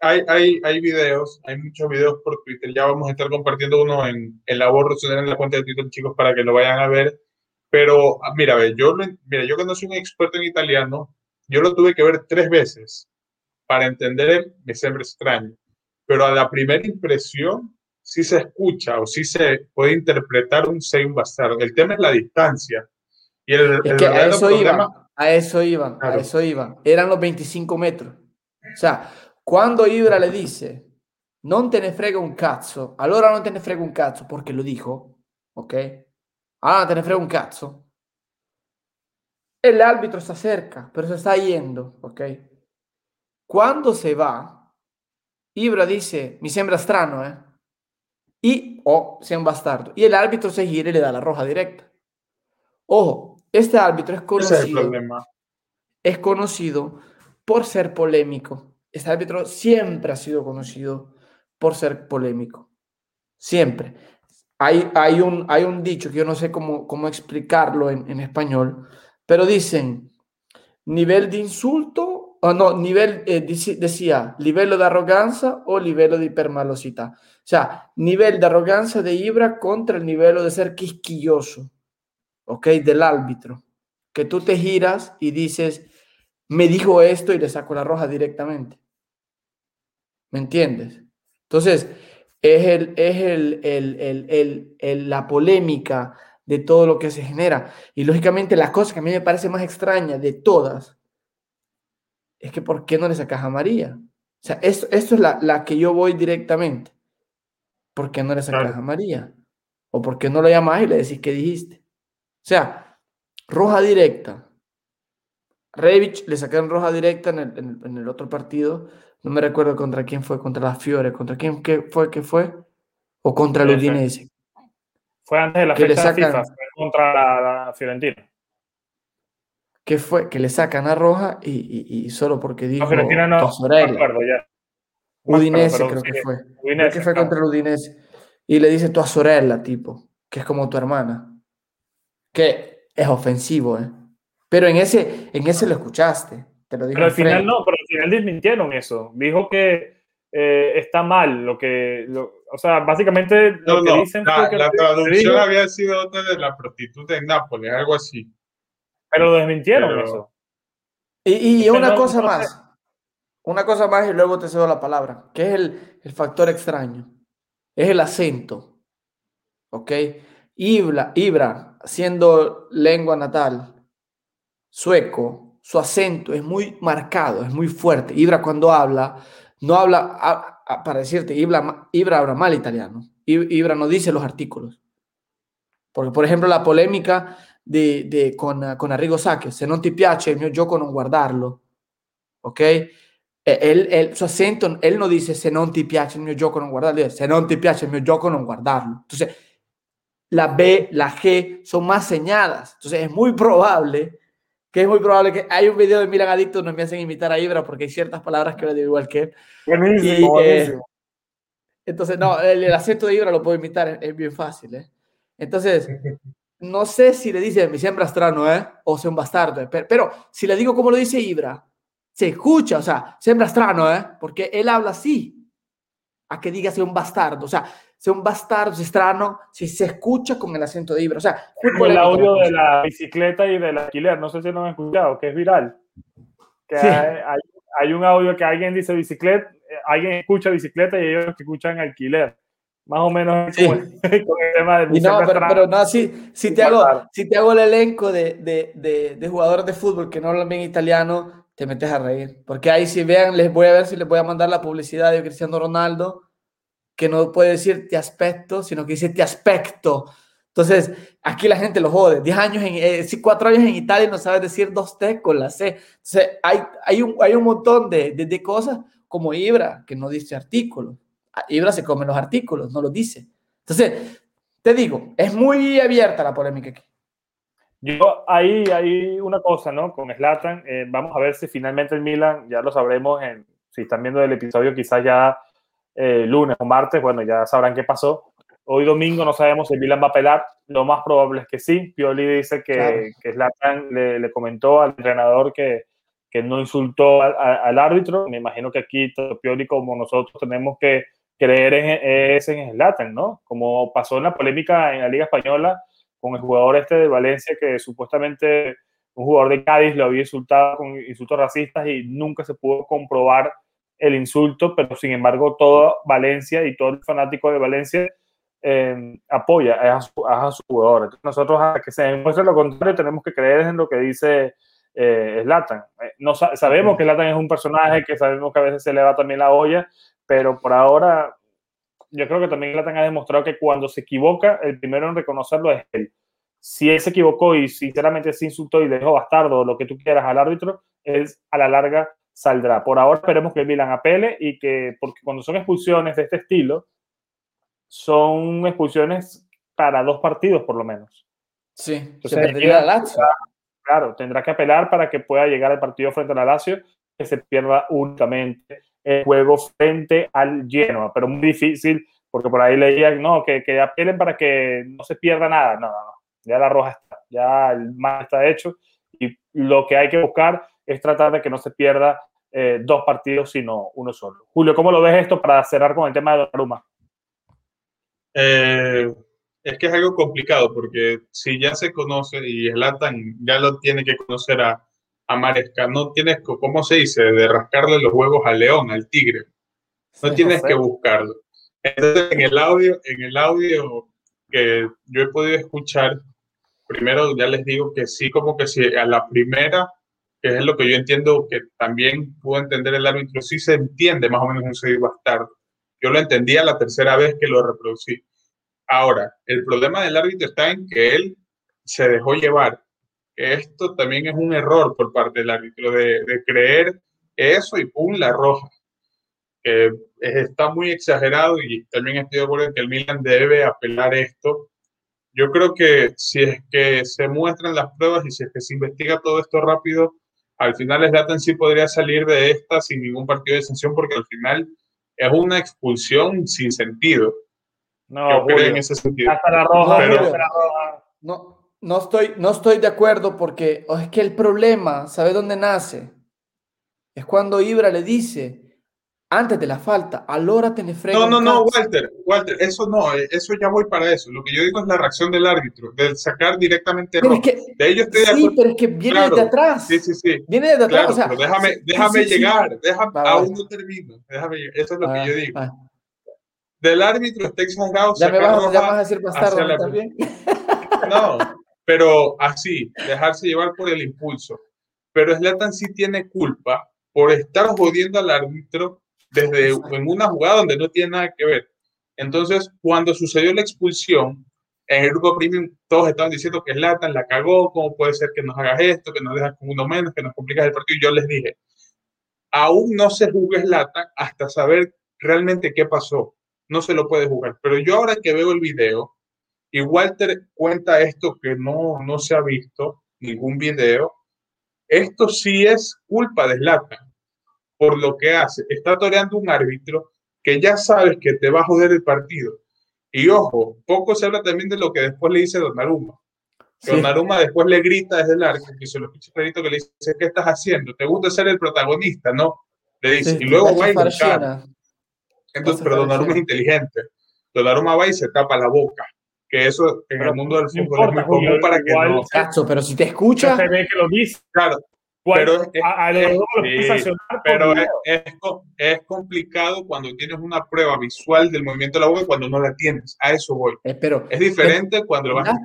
hay, hay, hay videos, hay muchos videos por Twitter. Ya vamos a estar compartiendo uno en, en la en la cuenta de Twitter, chicos, para que lo vayan a ver. Pero, ah, mira, yo, mira, yo que no soy un experto en italiano, yo lo tuve que ver tres veces para entender el me siembra extraño. Pero a la primera impresión, si se escucha o si se puede interpretar un sei un bastardo. El tema es la distancia. Y el, a eso iba, a eso iban, a eso iban. Eran los 25 metros. O sea, cuando Ibra le dice, non te ne frega un cazzo, allora non te ne frega un cazzo, porque lo dijo, ¿ok? Ahora no te ne frega un cazzo. El árbitro está cerca, pero se está yendo, ¿ok? Cuando se va, Ibra dice, mi sembra strano, ¿eh? y o sea un bastardo. Y el árbitro se gira y le da la roja directa. Ojo, este árbitro es conocido, es, conocido por ser polémico. Este árbitro siempre ha sido conocido por ser polémico. Siempre. Hay, hay, un, hay un dicho que yo no sé cómo, cómo explicarlo en, en español, pero dicen nivel de insulto o no, nivel, eh, decía, livello de arrogancia o livello de hipermalosità. O sea, nivel de arrogancia de Ibra contra el nivel de ser quisquilloso, ¿ok? Del árbitro. Que tú te giras y dices, me dijo esto y le saco la roja directamente. ¿Me entiendes? Entonces, es, el, es el, el, el, el, la polémica de todo lo que se genera. Y lógicamente la cosa que a mí me parece más extraña de todas es que ¿por qué no le sacas a María? O sea, esto, esto es la, la, que yo voy directamente. ¿Por qué no le sacas a María? ¿O por qué no lo llamas y le decís qué dijiste? O sea, roja directa. Revich le sacaron roja directa en el, en, el, otro partido. No me recuerdo contra quién fue, contra la Fiore, contra quién qué fue que fue, o contra el Udinese. Fue antes de la fecha de FIFA, fue contra la, la Fiorentina que fue que le sacan a Roja y, y, solo porque dijo no, no, Udinese creo que fue. creo que fue contra el Udinese. Y le dice tu a Sorella, tipo, que es como tu hermana. Que es ofensivo, ¿eh? Pero en ese, en ese lo escuchaste. Te lo dijo pero al final no, pero al final desmintieron eso. Dijo que eh, está mal lo que. o sea, básicamente lo que dicen. La, la traducción había sido otra de la prostituta en Nápoles, algo así. Pero desmintieron eso. Y, una cosa más. Una cosa más y luego te cedo la palabra, que es el, el factor extraño. Es el acento. ¿Ok? Ibra, Ibra, siendo lengua natal sueco, su acento es muy marcado, es muy fuerte. Ibra cuando habla, no habla, para decirte, Ibra, Ibra habla mal italiano. Ibra no dice los artículos. Porque, por ejemplo, la polémica de, con, con Arrigo Sacchi, se non ti piace il mio gioco non guardarlo, ok? Él, él, su acento, él no dice se non ti piace il mio gioco non guardarlo, se non ti piace mio gioco non guardarlo. Entonces, la B, la G son más señadas. Entonces, es muy probable que es muy probable que hay un video de Milan Adicto donde me hacen imitar a Ibra porque hay ciertas palabras que lo digo igual que él. Buenísimo, y, eh, entonces, no, el, el, acento de Ibra lo puedo imitar, es, es bien fácil. ¿eh? Entonces, no sé si le dice mi sembra strano, ¿eh? O sea un bastardo, ¿eh? pero, pero, si le digo como lo dice Ibra, se escucha, o sea, sembra strano, ¿eh? Porque él habla así, a que diga sea un bastardo, o sea, sea un bastardo, sea strano, si se escucha con el acento de Ibra, o sea... el audio de la bicicleta y del alquiler, no sé si lo han escuchado, que es viral. Que sí. hay, hay, hay, un audio que alguien dice bicicleta, eh, alguien escucha bicicleta y ellos que escuchan alquiler más o menos sí. con, el, con, el, tema de no, pero, pero, no, si, si, te hago, si te hago el elenco de, de, de, de, jugadores de fútbol que no hablan bien italiano, te metes a reír. Porque ahí si vean, les voy a ver si les voy a mandar la publicidad de Cristiano Ronaldo, que no puede decir te aspecto, sino que dice te aspecto. Entonces, aquí la gente lo jode. 10 años, en, eh, 4 años en Italia no sabes decir dos T con la C. Entonces, hay, hay, un, hay un montón de, de, de cosas como Ibra, que no dice artículos. Ibra se come los artículos, no los dice. Entonces, te digo, es muy abierta la polémica aquí. Yo, ahí hay una cosa, ¿no? Con Slatan, eh, vamos a ver si finalmente el Milan, ya lo sabremos, si están viendo el episodio quizás ya eh, lunes o martes, bueno, ya sabrán qué pasó. Hoy domingo no sabemos si Milan va a apelar, lo más probable es que sí. Pioli dice que, claro. que Zlatan le, le, comentó al entrenador que, que no insultó al, al, árbitro. Me imagino que aquí, tanto Pioli como nosotros, tenemos que creer en, es en Zlatan, ¿no? Como pasó en la polémica en la Liga Española con el jugador este de Valencia que supuestamente un jugador de Cádiz lo había insultado con insultos racistas y nunca se pudo comprobar el insulto, pero sin embargo toda Valencia y todo el fanático de Valencia eh, apoya a su, a su, jugador. Entonces nosotros a que se demuestre lo contrario tenemos que creer en lo que dice eh, Zlatan. Eh, no, sabemos que Zlatan es un personaje, que sabemos que a veces se le va también la olla, pero por ahora yo creo que también Zlatan ha demostrado que cuando se equivoca, el primero en reconocerlo es él. Si él se equivocó y sinceramente se insultó y dejó bastardo o lo que tú quieras al árbitro, es a la larga saldrá. Por ahora esperemos que el Milan apele y que, porque cuando son expulsiones de este estilo, son expulsiones para dos partidos por lo menos. Sí, Entonces, se la Lazio. Claro, tendrá que apelar para que pueda llegar al partido frente a la Lazio, que se pierda únicamente el juego frente al Genoa, pero muy difícil, porque por ahí leía, no, que, que apelen para que no se pierda nada. No, no, no, ya la roja está, ya el mal está hecho y lo que hay que buscar es tratar de que no se pierda eh, dos partidos, sino uno solo. Julio, ¿cómo lo ves esto para cerrar con el tema de Donnarumma? Eh, es que es algo complicado porque si ya se conoce y Zlatan ya lo tiene que conocer a, a Maresca, no tienes, ¿cómo se dice?, de rascarle los huevos al león, al tigre. No sí, tienes que buscarlo. Entonces, en el audio, en el audio que yo he podido escuchar, primero ya les digo que sí, como que si a la primera, que es lo que yo entiendo que también pudo entender el árbitro, sí se entiende más o menos un seguir bastardo. Yo lo entendía la tercera vez que lo reproducí. Ahora, el problema del árbitro está en que él se dejó llevar. Esto también es un error por parte del árbitro de, creer eso y pum, la roja. Está muy exagerado y también estoy de acuerdo en que el Milan debe apelar esto. Yo creo que si es que se muestran las pruebas y si es que se investiga todo esto rápido, al final Zlatan sí podría salir de esta sin ningún partido de sanción porque al final es una expulsión sin sentido. No, Yo creo en ese sentido. Hasta la roja, pero, hasta la roja. No, no estoy, no estoy de acuerdo porque oh, es que el problema, ¿sabe dónde nace? Es cuando Ibra le dice, antes de la falta, allora te ne frega. No, no, no, Walter, Walter, eso no, eso ya voy para eso. Lo que yo digo es la reacción del árbitro, del sacar directamente pero es que, de ellos estoy de Sí, pero es que viene claro, de atrás. Sí, sí, sí. Viene de atrás. Claro, o sea, pero déjame, sí, déjame sí, llegar, déjame, Va, aún va. no termino. Déjame, eso es lo que yo digo. Del árbitro está exagerado. Ya me vas, ya roja vas a decir hacia la- también. No, pero así, dejarse llevar por el impulso. pero Slatan sí tiene culpa por estar jodiendo al árbitro desde en una jugada donde no tiene nada que ver. Entonces, cuando sucedió la expulsión, en el grupo premium todos estaban diciendo que Slatan la cagó, cómo puede ser que nos hagas esto, que nos dejas con uno menos, que nos complicas el partido. Y yo les dije, aún no se jugue Slatan hasta saber realmente qué pasó. No se lo puede jugar. Pero yo ahora que veo el video, y Walter cuenta esto que no, no se ha visto, ningún video, esto sí es culpa de Slatan por lo que hace. Está toreando un árbitro que ya sabes que te va a joder el partido. Y ojo, poco se habla también de lo que después le dice Donnarumma. Sí. Donnarumma después le grita desde el arco, que se lo escucha clarito que le dice, ¿qué estás haciendo? ¿Te gusta ser el protagonista? No. Le dice, sí, y luego va y Entonces, pero Donnarumma es inteligente. Donnarumma va y se tapa la boca. Que eso en pero el mundo del fútbol no es muy común para que no. Cacho, pero si te escucha. Se ve que lo dice. Claro, pero, es, a, a es, sí, pero es, es, complicado cuando tienes una prueba visual del movimiento de la boca y cuando no la tienes. A eso voy. Eh, pero, es diferente pero, cuando lo vas a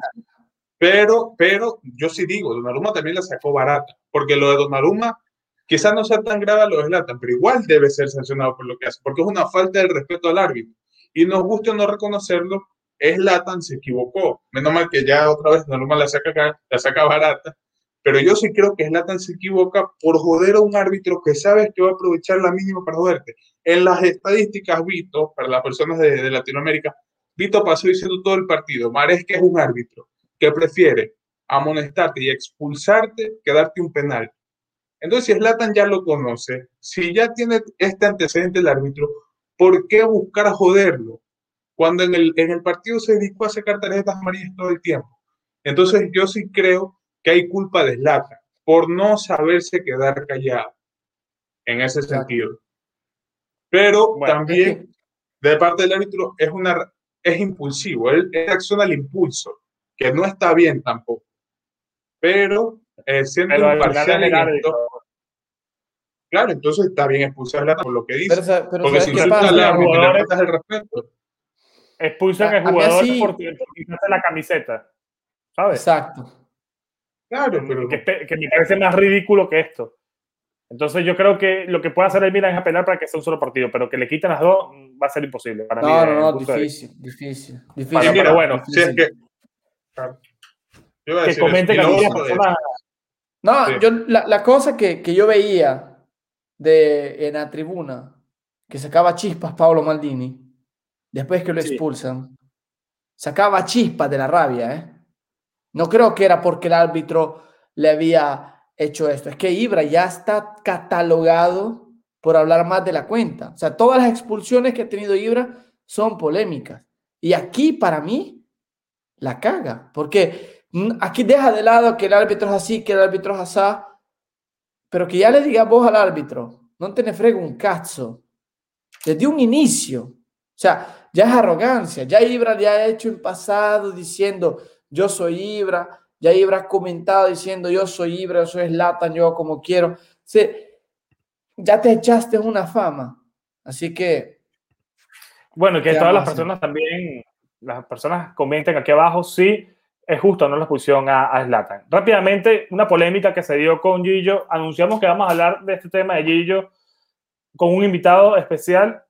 pero, pero yo sí digo, Donnarumma también la sacó barata, porque lo de Donnarumma quizás no sea tan grave a lo de Zlatan, pero igual debe ser sancionado por lo que hace, porque es una falta de respeto al árbitro. Y nos guste o no reconocerlo, Zlatan se equivocó. Menos mal que ya otra vez Donnarumma la saca, la saca barata, pero yo sí creo que Zlatan se equivoca por joder a un árbitro que sabes que va a aprovechar la mínima para joderte. En las estadísticas, Vito, para las personas de, de Latinoamérica, Vito pasó diciendo todo el partido, Maresca es un árbitro que prefiere amonestarte y expulsarte que darte un penal. Entonces, si Zlatan ya lo conoce, si ya tiene este antecedente el árbitro, ¿por qué buscar joderlo? Cuando en el, en el partido se dedicó a sacar tarjetas amarillas todo el tiempo. Entonces, yo sí creo que hay culpa de Zlatan por no saberse quedar callado en ese sentido. Pero bueno, también es que... de parte del árbitro es, una, es impulsivo, él, él, acciona al impulso, que no está bien tampoco. Pero eh, siendo Pero imparcial en esto, claro, entonces está bien expulsar por lo que dice. Pero, pero porque si insulta al árbitro le faltas el respeto. Expulsan al jugador sí... porque hace la camiseta. ¿Sabes? Exacto. Claro, pero... Que, que, me parece más ridículo que esto. Entonces yo creo que lo que puede hacer el Milan es apelar para que sea un solo partido, pero que le quiten las dos va a ser imposible. Para no, mí, no, no, difícil, difícil, difícil. Para, mira, pero bueno, si es que... que comente que persona... No, sí. yo, la, la, cosa que, que yo veía de, en la tribuna, que sacaba chispas Pablo Maldini, después que lo expulsan, sí. sacaba chispas de la rabia, ¿eh? No creo que era porque el árbitro le había hecho esto. Es que Ibra ya está catalogado por hablar más de la cuenta. O sea, todas las expulsiones que ha tenido Ibra son polémicas. Y aquí, para mí, la caga. Porque aquí deja de lado que el árbitro es así, que el árbitro es así. Pero que ya le diga vos al árbitro, no te ne frego un cazzo. Desde un inicio. O sea, ya es arrogancia. Ya Ibra le ha hecho en pasado diciendo yo soy Ibra, ya Ibra ha comentado diciendo yo soy Ibra, yo soy Zlatan, yo como quiero. Sí, ya te echaste una fama, así que... Bueno, que todas las personas también, las personas comenten aquí abajo si es justo o no la expulsión a, a Zlatan. Rápidamente, una polémica que se dio con Gillo, anunciamos que vamos a hablar de este tema de Gillo con un invitado especial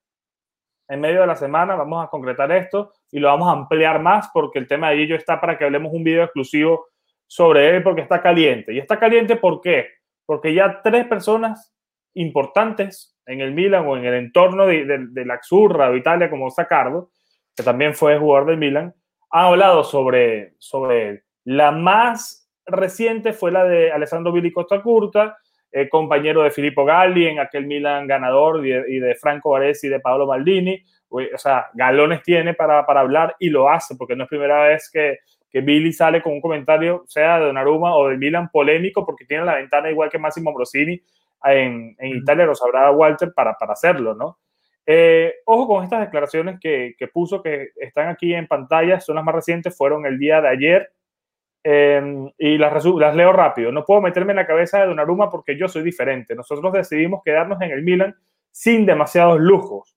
en medio de la semana, vamos a concretar esto y lo vamos a ampliar más porque el tema de Gillo está para que hablemos un video exclusivo sobre él porque está caliente. Y está caliente ¿por qué? Porque ya tres personas importantes en el Milan o en el entorno de, de, de la Xurra o Italia como Sacardo, que también fue jugador del Milan, han hablado sobre, sobre él. La más reciente fue la de Alessandro Billy Costa Curta, eh, compañero de Filippo Galli en aquel Milan ganador y de, y de Franco Baresi y de Paolo Maldini. O sea, galones tiene para, para, hablar y lo hace, porque no es primera vez que, que Billy sale con un comentario, sea de Donnarumma o de Milan, polémico, porque tiene la ventana igual que Massimo Ambrosini en, en Italia, lo sabrá Walter para, para hacerlo, ¿no? Eh, ojo con estas declaraciones que, que, puso, que están aquí en pantalla, son las más recientes, fueron el día de ayer, eh, y las, las, leo rápido. No puedo meterme en la cabeza de Donnarumma porque yo soy diferente. Nosotros decidimos quedarnos en el Milan sin demasiados lujos.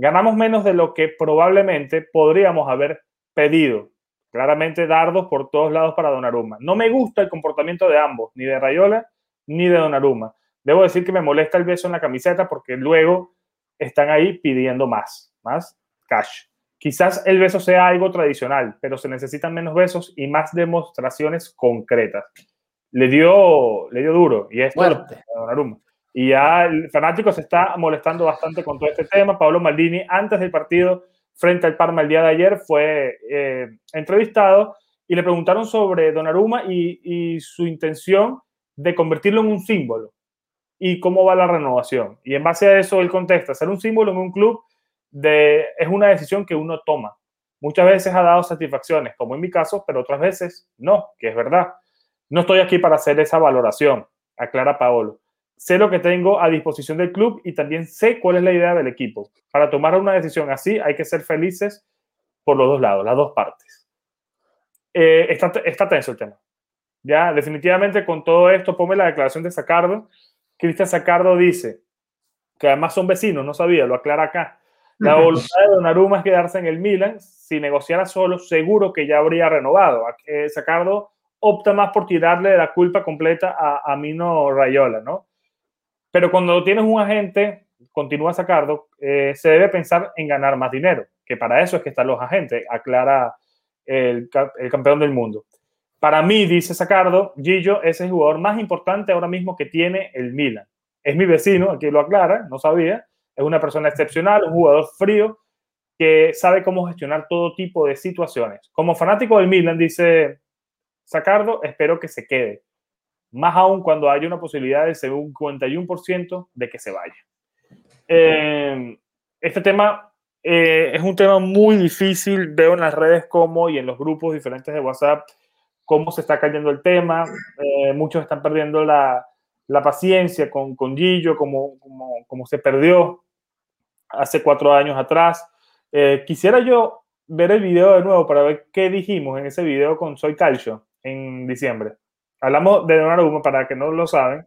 Ganamos menos de lo que probablemente podríamos haber pedido. Claramente dardos por todos lados para Donnarumma. No me gusta el comportamiento de ambos, ni de Rayola ni de Donnarumma. Debo decir que me molesta el beso en la camiseta porque luego están ahí pidiendo más, más cash. Quizás el beso sea algo tradicional, pero se necesitan menos besos y más demostraciones concretas. Le dio, le dio duro y es fuerte. Y ya el fanático se está molestando bastante con todo este tema. Pablo Maldini, antes del partido frente al Parma el día de ayer, fue eh, entrevistado y le preguntaron sobre Donnarumma y, y su intención de convertirlo en un símbolo y cómo va la renovación. Y en base a eso él contesta, ser un símbolo en un club de, es una decisión que uno toma. Muchas veces ha dado satisfacciones, como en mi caso, pero otras veces no, que es verdad. No estoy aquí para hacer esa valoración, aclara Paolo. Sé lo que tengo a disposición del club y también sé cuál es la idea del equipo. Para tomar una decisión así hay que ser felices por los dos lados, las dos partes. Eh, está, está tenso el tema. Ya, definitivamente con todo esto, ponme la declaración de Sacardo, Cristian Sacardo dice, que además son vecinos, no sabía, lo aclara acá. La voluntad de Donnarumma es quedarse en el Milan. Si negociara solo, seguro que ya habría renovado. Sacardo opta más por tirarle la culpa completa a, a Mino Rayola, ¿no? Pero cuando tienes un agente, continúa Sacardo, eh, se debe pensar en ganar más dinero, que para eso es que están los agentes, aclara el, el campeón del mundo. Para mí, dice Sacardo, Gillo es el jugador más importante ahora mismo que tiene el Milan. Es mi vecino, aquí lo aclara, no sabía. Es una persona excepcional, un jugador frío que sabe cómo gestionar todo tipo de situaciones. Como fanático del Milan, dice Sacardo, espero que se quede. Más aún cuando haya una posibilidad de ser un 51% de que se vaya. Eh, este tema eh, es un tema muy difícil. Veo en las redes como y en los grupos diferentes de WhatsApp cómo se está cayendo el tema. Eh, muchos están perdiendo la, la paciencia con, con Gillo, como, como, como, se perdió hace cuatro años atrás. Eh, quisiera yo ver el video de nuevo para ver qué dijimos en ese video con Soy Calcio en diciembre. Hablamos de Donnarumma, para que no lo saben,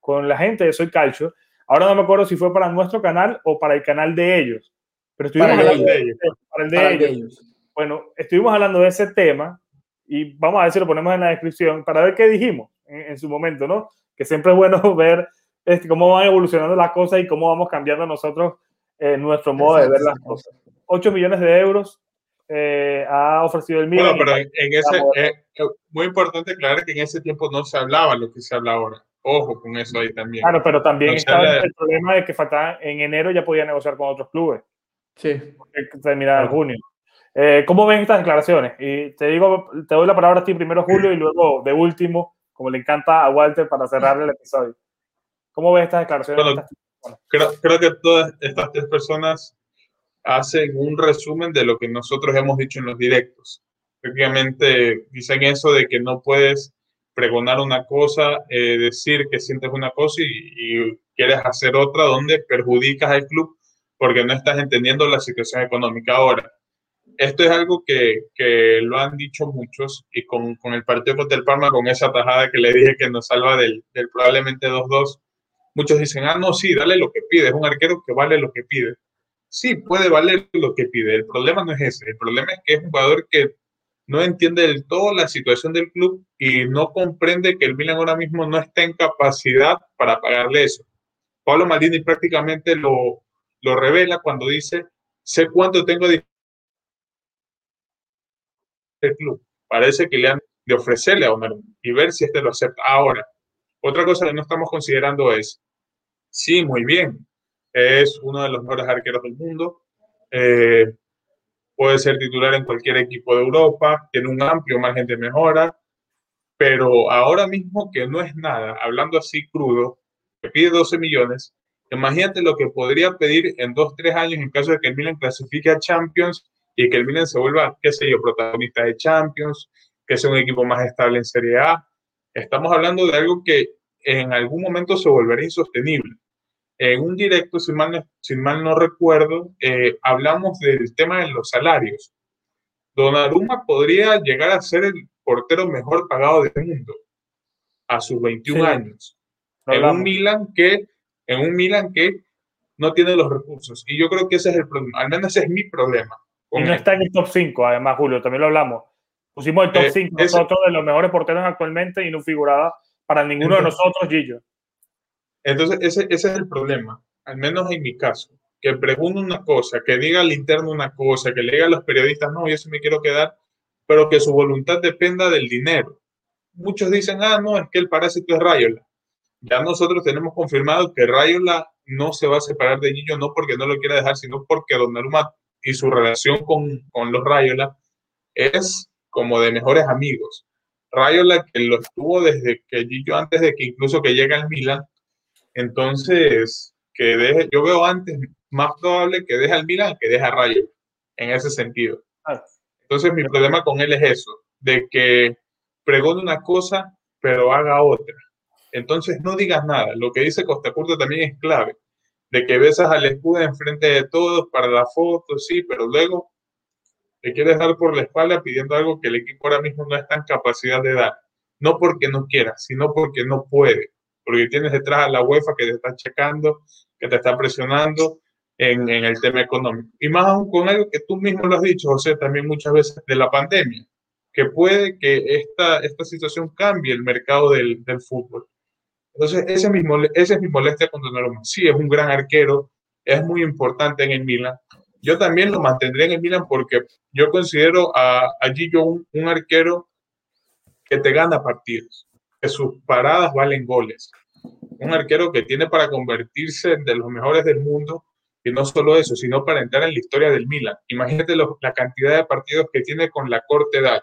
con la gente de Soy Calcio. Ahora no me acuerdo si fue para nuestro canal o para el canal de ellos. Pero estuvimos para hablando de ellos. Para el de, ellos. ellos. Bueno, estuvimos hablando de ese tema y vamos a ver si lo ponemos en la descripción para ver qué dijimos en, en su momento, ¿no? Que siempre es bueno ver este, cómo van evolucionando las cosas y cómo vamos cambiando nosotros eh, nuestro modo de ver las cosas. 8 millones de euros eh, ha ofrecido el Milan. Bueno, pero en ese, es eh, muy importante aclarar que en ese tiempo no se hablaba lo que se habla ahora. Ojo con eso ahí también. Claro, pero también no estaba el problema de que faltaba, en enero ya podía negociar con otros clubes. Sí. Terminaba en junio. Eh, ¿Cómo ven estas declaraciones? Y te digo, te doy la palabra a ti primero, Julio, y luego de último, como le encanta a Walter para cerrar el episodio. ¿Cómo ven estas declaraciones? Bueno, creo, creo, que todas estas tres personas hacen un resumen de lo que nosotros hemos dicho en los directos. Prácticamente dicen eso de que no puedes pregonar una cosa, eh, decir que sientes una cosa y, y quieres hacer otra donde perjudicas al club porque no estás entendiendo la situación económica ahora esto es algo que, que, lo han dicho muchos y con, con, el partido contra el Parma, con esa tajada que le dije que nos salva del, del probablemente 2-2, muchos dicen, ah, no, sí, dale lo que pide, es un arquero que vale lo que pide. Sí, puede valer lo que pide, el problema no es ese, el problema es que es un jugador que no entiende del todo la situación del club y no comprende que el Milan ahora mismo no está en capacidad para pagarle eso. Pablo Maldini prácticamente lo, lo revela cuando dice, sé cuánto tengo el club. Parece que le han de ofrecerle a Donnarumma y ver si este lo acepta. Ahora, otra cosa que no estamos considerando es, sí, muy bien, es uno de los mejores arqueros del mundo, eh, puede ser titular en cualquier equipo de Europa, tiene un amplio margen de mejora, pero ahora mismo que no es nada, hablando así crudo, que pide 12 millones, imagínate lo que podría pedir en 2, 3 años en caso de que el Milan clasifique a Champions y que el Milan se vuelva, qué sé yo, protagonista de Champions, que sea un equipo más estable en Serie A. Estamos hablando de algo que en algún momento se volverá insostenible. En un directo, si mal no, si mal no recuerdo, eh, hablamos del tema de los salarios. Donnarumma podría llegar a ser el portero mejor pagado del mundo a sus 21 sí. años. En un Milan que en un Milan que no tiene los recursos. Y yo creo que ese es el problema, al menos ese es mi problema. Y no está en el top 5, además, Julio, también lo hablamos. Pusimos el top eh, 5 nosotros de los mejores porteros actualmente y no figuraba para ninguno de nosotros, Gillo. Entonces, ese, ese es el problema, al menos en mi caso, que pregunte una cosa, que diga al interno una cosa, que le diga a los periodistas, no, yo sí me quiero quedar, pero que su voluntad dependa del dinero. Muchos dicen, ah, no, es que el parásito es Rayola. Ya nosotros tenemos confirmado que Rayola no se va a separar de Gillo, no porque no lo quiera dejar, sino porque Donnarumma y su relación con, con los Rayola es como de mejores amigos. Rayola que lo estuvo desde que Gillo, antes de que incluso que llegue al Milan, entonces que deje, yo veo antes más probable que deje al Milan que deje a Rayola, en ese sentido. Entonces mi problema con él es eso, de que pregone una cosa, pero haga otra. Entonces no digas nada. Lo que dice Costa Curta también es clave, de que besas al escudo enfrente de todos para la foto, sí, pero luego te quieres dar por la espalda pidiendo algo que el equipo ahora mismo no está en capacidad de dar. No porque no quiera, sino porque no puede. Porque tienes detrás a la UEFA que te está checando, que te está presionando en, en el tema económico. Y más aún con algo que tú mismo lo has dicho, José, también muchas veces de la pandemia, que puede que esta, esta situación cambie el mercado del, del fútbol. Entonces, ese mismo, esa es mi molestia con Donnarumma. Sí, es un gran arquero, es muy importante en el Milan. Yo también lo mantendré en el Milan porque yo considero a, a Gillo un, un arquero que te gana partidos, que sus paradas valen goles. Un arquero que tiene para convertirse de los mejores del mundo y no solo eso, sino para entrar en la historia del Milan. Imagínate la cantidad de partidos que tiene con la corta edad.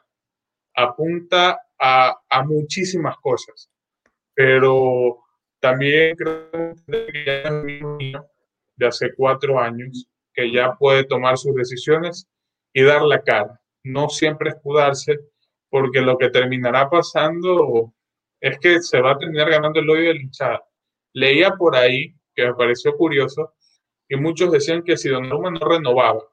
Apunta a, a muchísimas cosas pero también creo que ya es un niño de hace cuatro años que ya puede tomar sus decisiones y dar la cara, no siempre escudarse, porque lo que terminará pasando es que se va a terminar ganando el odio de la hinchada. Leía por ahí, que me pareció curioso, y muchos decían que si Donnarumma no renovaba,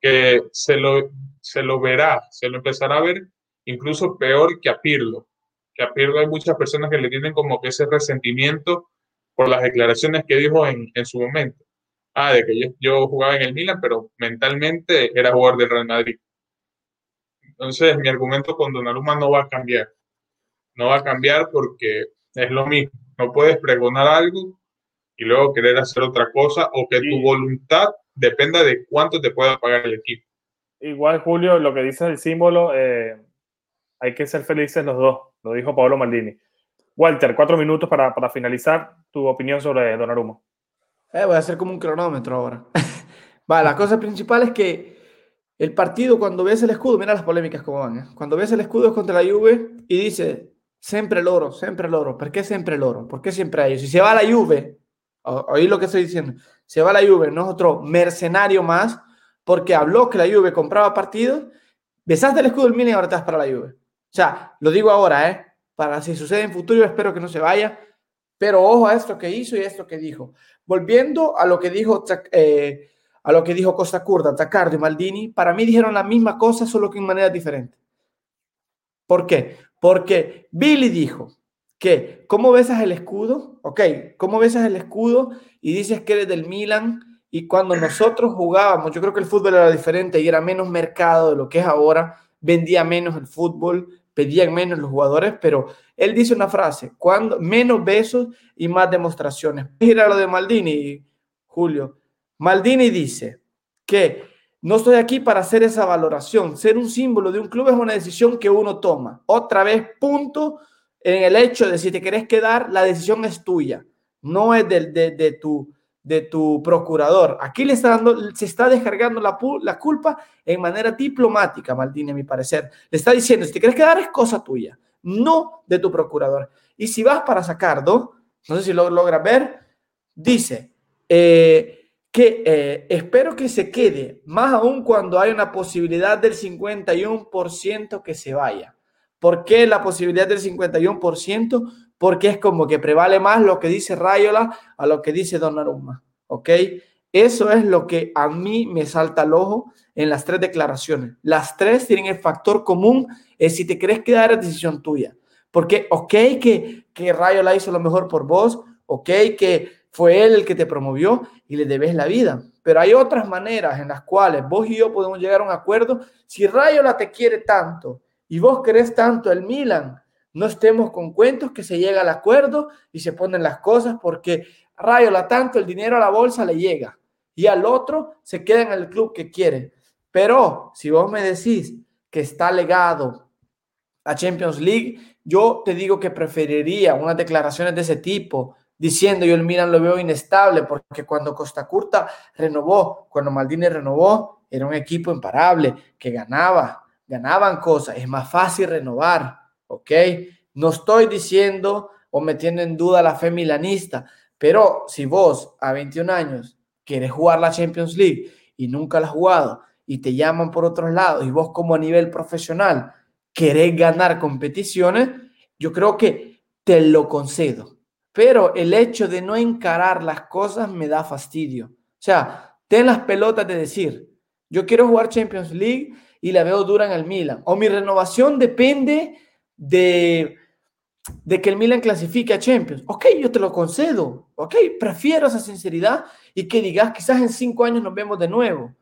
que se lo, se lo verá, se lo empezará a ver incluso peor que a Pirlo, que a Pirlo hay muchas personas que le tienen como que ese resentimiento por las declaraciones que dijo en, en su momento. Ah, de que yo, jugaba en el Milan, pero mentalmente era jugador del Real Madrid. Entonces, mi argumento con Donnarumma no va a cambiar. No va a cambiar porque es lo mismo. No puedes pregonar algo y luego querer hacer otra cosa o que tu voluntad dependa de cuánto te pueda pagar el equipo. Igual, Julio, lo que dice el símbolo, eh, hay que ser felices los dos lo dijo Pablo Maldini. Walter, cuatro minutos para, para finalizar tu opinión sobre Donnarumma. Eh, voy a hacer como un cronómetro ahora. Va, la cosa principal es que el partido, cuando ves el escudo, mira las polémicas como van. ¿eh? Cuando ves el escudo es contra la Juve y dice, siempre el oro, siempre el oro. ¿Por qué siempre el oro? ¿Por qué siempre a ellos? Si se va a la Juve, oí lo que estoy diciendo, se va a la Juve, no es otro mercenario más, porque habló que la Juve compraba partidos, besaste el escudo del Milan y ahora te vas para la Juve. O sea, lo digo ahora, ¿eh? Para si sucede en futuro, espero que no se vaya. Pero ojo a esto que hizo y esto que dijo. Volviendo a lo que dijo, eh, a lo que dijo Costa Curda, Tacardo y Maldini, para mí dijeron la misma cosa, solo que en manera diferente. ¿Por qué? Porque Billy dijo que, ¿cómo besas el escudo? Ok, ¿cómo besas el escudo y dices que eres del Milan? Y cuando nosotros jugábamos, yo creo que el fútbol era diferente y era menos mercado de lo que es ahora, vendía menos el fútbol, pedían menos los jugadores, pero él dice una frase, cuando menos besos y más demostraciones. Mira lo de Maldini, Julio. Maldini dice que no estoy aquí para hacer esa valoración. Ser un símbolo de un club es una decisión que uno toma. Otra vez, punto en el hecho de si te querés quedar, la decisión es tuya, no es de, de, tu de tu procurador. Aquí le está dando, se está descargando la, la culpa en manera diplomática, Maldini, a mi parecer. Le está diciendo, si te quieres quedar es cosa tuya, no de tu procurador. Y si vas para sacarlo, no sé si lo logras ver, dice eh, que eh, espero que se quede, más aún cuando hay una posibilidad del 51% que se vaya. ¿Por qué la posibilidad del 51%? porque es como que prevale más lo que dice Rayola a lo que dice Donnarumma, ¿ok? Eso es lo que a mí me salta al ojo en las tres declaraciones. Las tres tienen el factor común, es si te crees quedar es decisión tuya. Porque, ok, que, que Rayola hizo lo mejor por vos, ok, que fue él el que te promovió y le debes la vida. Pero hay otras maneras en las cuales vos y yo podemos llegar a un acuerdo. Si Rayola te quiere tanto y vos querés tanto el Milan, No estemos con cuentos que se llega al acuerdo y se ponen las cosas porque rayo la tanto el dinero a la bolsa le llega y al otro se queda en el club que quiere. Pero si vos me decís que está legado a Champions League, yo te digo que preferiría unas declaraciones de ese tipo diciendo yo el Milan lo veo inestable porque cuando Costa Curta renovó, cuando Maldini renovó, era un equipo imparable que ganaba, ganaban cosas, es más fácil renovar, ¿ok? No estoy diciendo o metiendo en duda la fe milanista, pero si vos a 21 años quieres jugar la Champions League y nunca la has jugado y te llaman por otros lados y vos como a nivel profesional querés ganar competiciones, yo creo que te lo concedo. Pero el hecho de no encarar las cosas me da fastidio. O sea, ten las pelotas de decir, yo quiero jugar Champions League y la veo dura en el Milan. O mi renovación depende de, de que el Milan clasifique a Champions. Ok, yo te lo concedo. Ok, prefiero esa sinceridad y que digas, quizás en cinco años nos vemos de nuevo.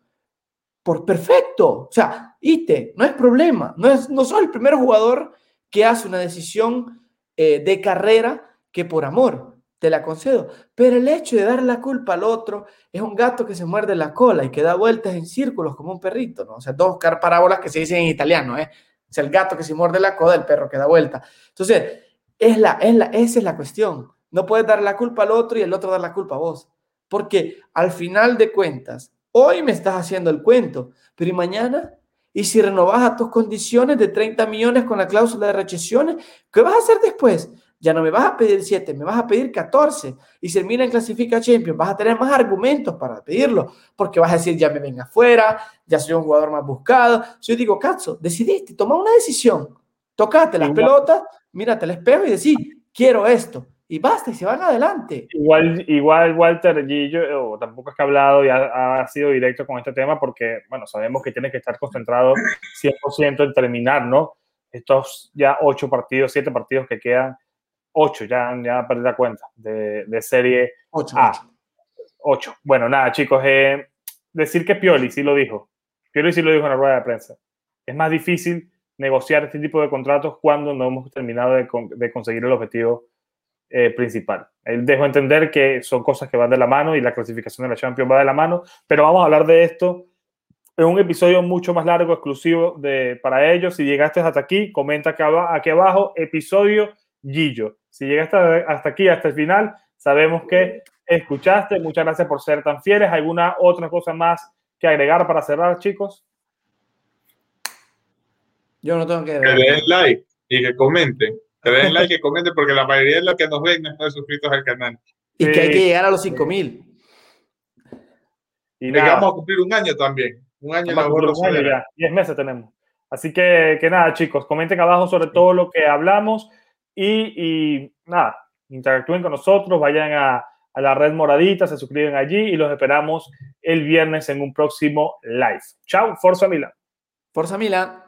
Por perfecto. O sea, ite, no es problema. No, es, no soy el primer jugador que hace una decisión eh, de carrera que por amor te la concedo. Pero el hecho de dar la culpa al otro es un gato que se muerde la cola y que da vueltas en círculos como un perrito, ¿no? O sea, dos parábolas que se dicen en italiano, ¿eh? O sea, el gato que se muerde la cola, el perro que da vuelta. Entonces, es la, es la, esa es la cuestión. No puedes dar la culpa al otro y el otro dar la culpa a vos. Porque al final de cuentas, hoy me estás haciendo el cuento, pero ¿y mañana? ¿Y si renovas a tus condiciones de 30 millones con la cláusula de recesiones? ¿Qué vas a hacer después? Ya no me vas a pedir 7, me vas a pedir 14. Y si el Milan clasifica a Champions, vas a tener más argumentos para pedirlo, porque vas a decir, ya me ven afuera, ya soy un jugador más buscado. Si yo digo, Katzo, decidiste, toma una decisión, tocate las pelotas, mírate al espejo y decís, quiero esto. Y basta, y se van adelante. Igual, igual Walter Gillo, tampoco es que ha hablado y ha, ha, sido directo con este tema, porque, bueno, sabemos que tiene que estar concentrado 100% en terminar, ¿no? Estos ya ocho partidos, siete partidos que quedan 8, ya, ya perdí la cuenta, de, de serie 8, A. 8. Bueno, nada, chicos, eh, decir que Pioli sí lo dijo. Pioli sí lo dijo en la rueda de prensa. Es más difícil negociar este tipo de contratos cuando no hemos terminado de, de conseguir el objetivo eh, principal. Él dejó entender que son cosas que van de la mano y la clasificación de la Champions va de la mano, pero vamos a hablar de esto en un episodio mucho más largo, exclusivo de, para ellos. Si llegaste hasta aquí, comenta aquí, aquí abajo, episodio Gillo. Si llegaste hasta aquí, hasta el final, sabemos que escuchaste. Muchas gracias por ser tan fieles. ¿Alguna otra cosa más que agregar para cerrar, chicos? Yo no tengo que... Que den like y que comenten. Que den like y comenten porque la mayoría de los que nos ven no están suscritos al canal. Y que hay que llegar a los 5000. Y vamos a cumplir un año también. Un año en la borra 10 meses tenemos. Así que, que nada, chicos, comenten abajo sobre todo lo que hablamos. Y, nada, interactúen con nosotros, vayan a, la red moradita, se suscriben allí y los esperamos el viernes en un próximo live. Chao, Forza Milan. Forza Milan.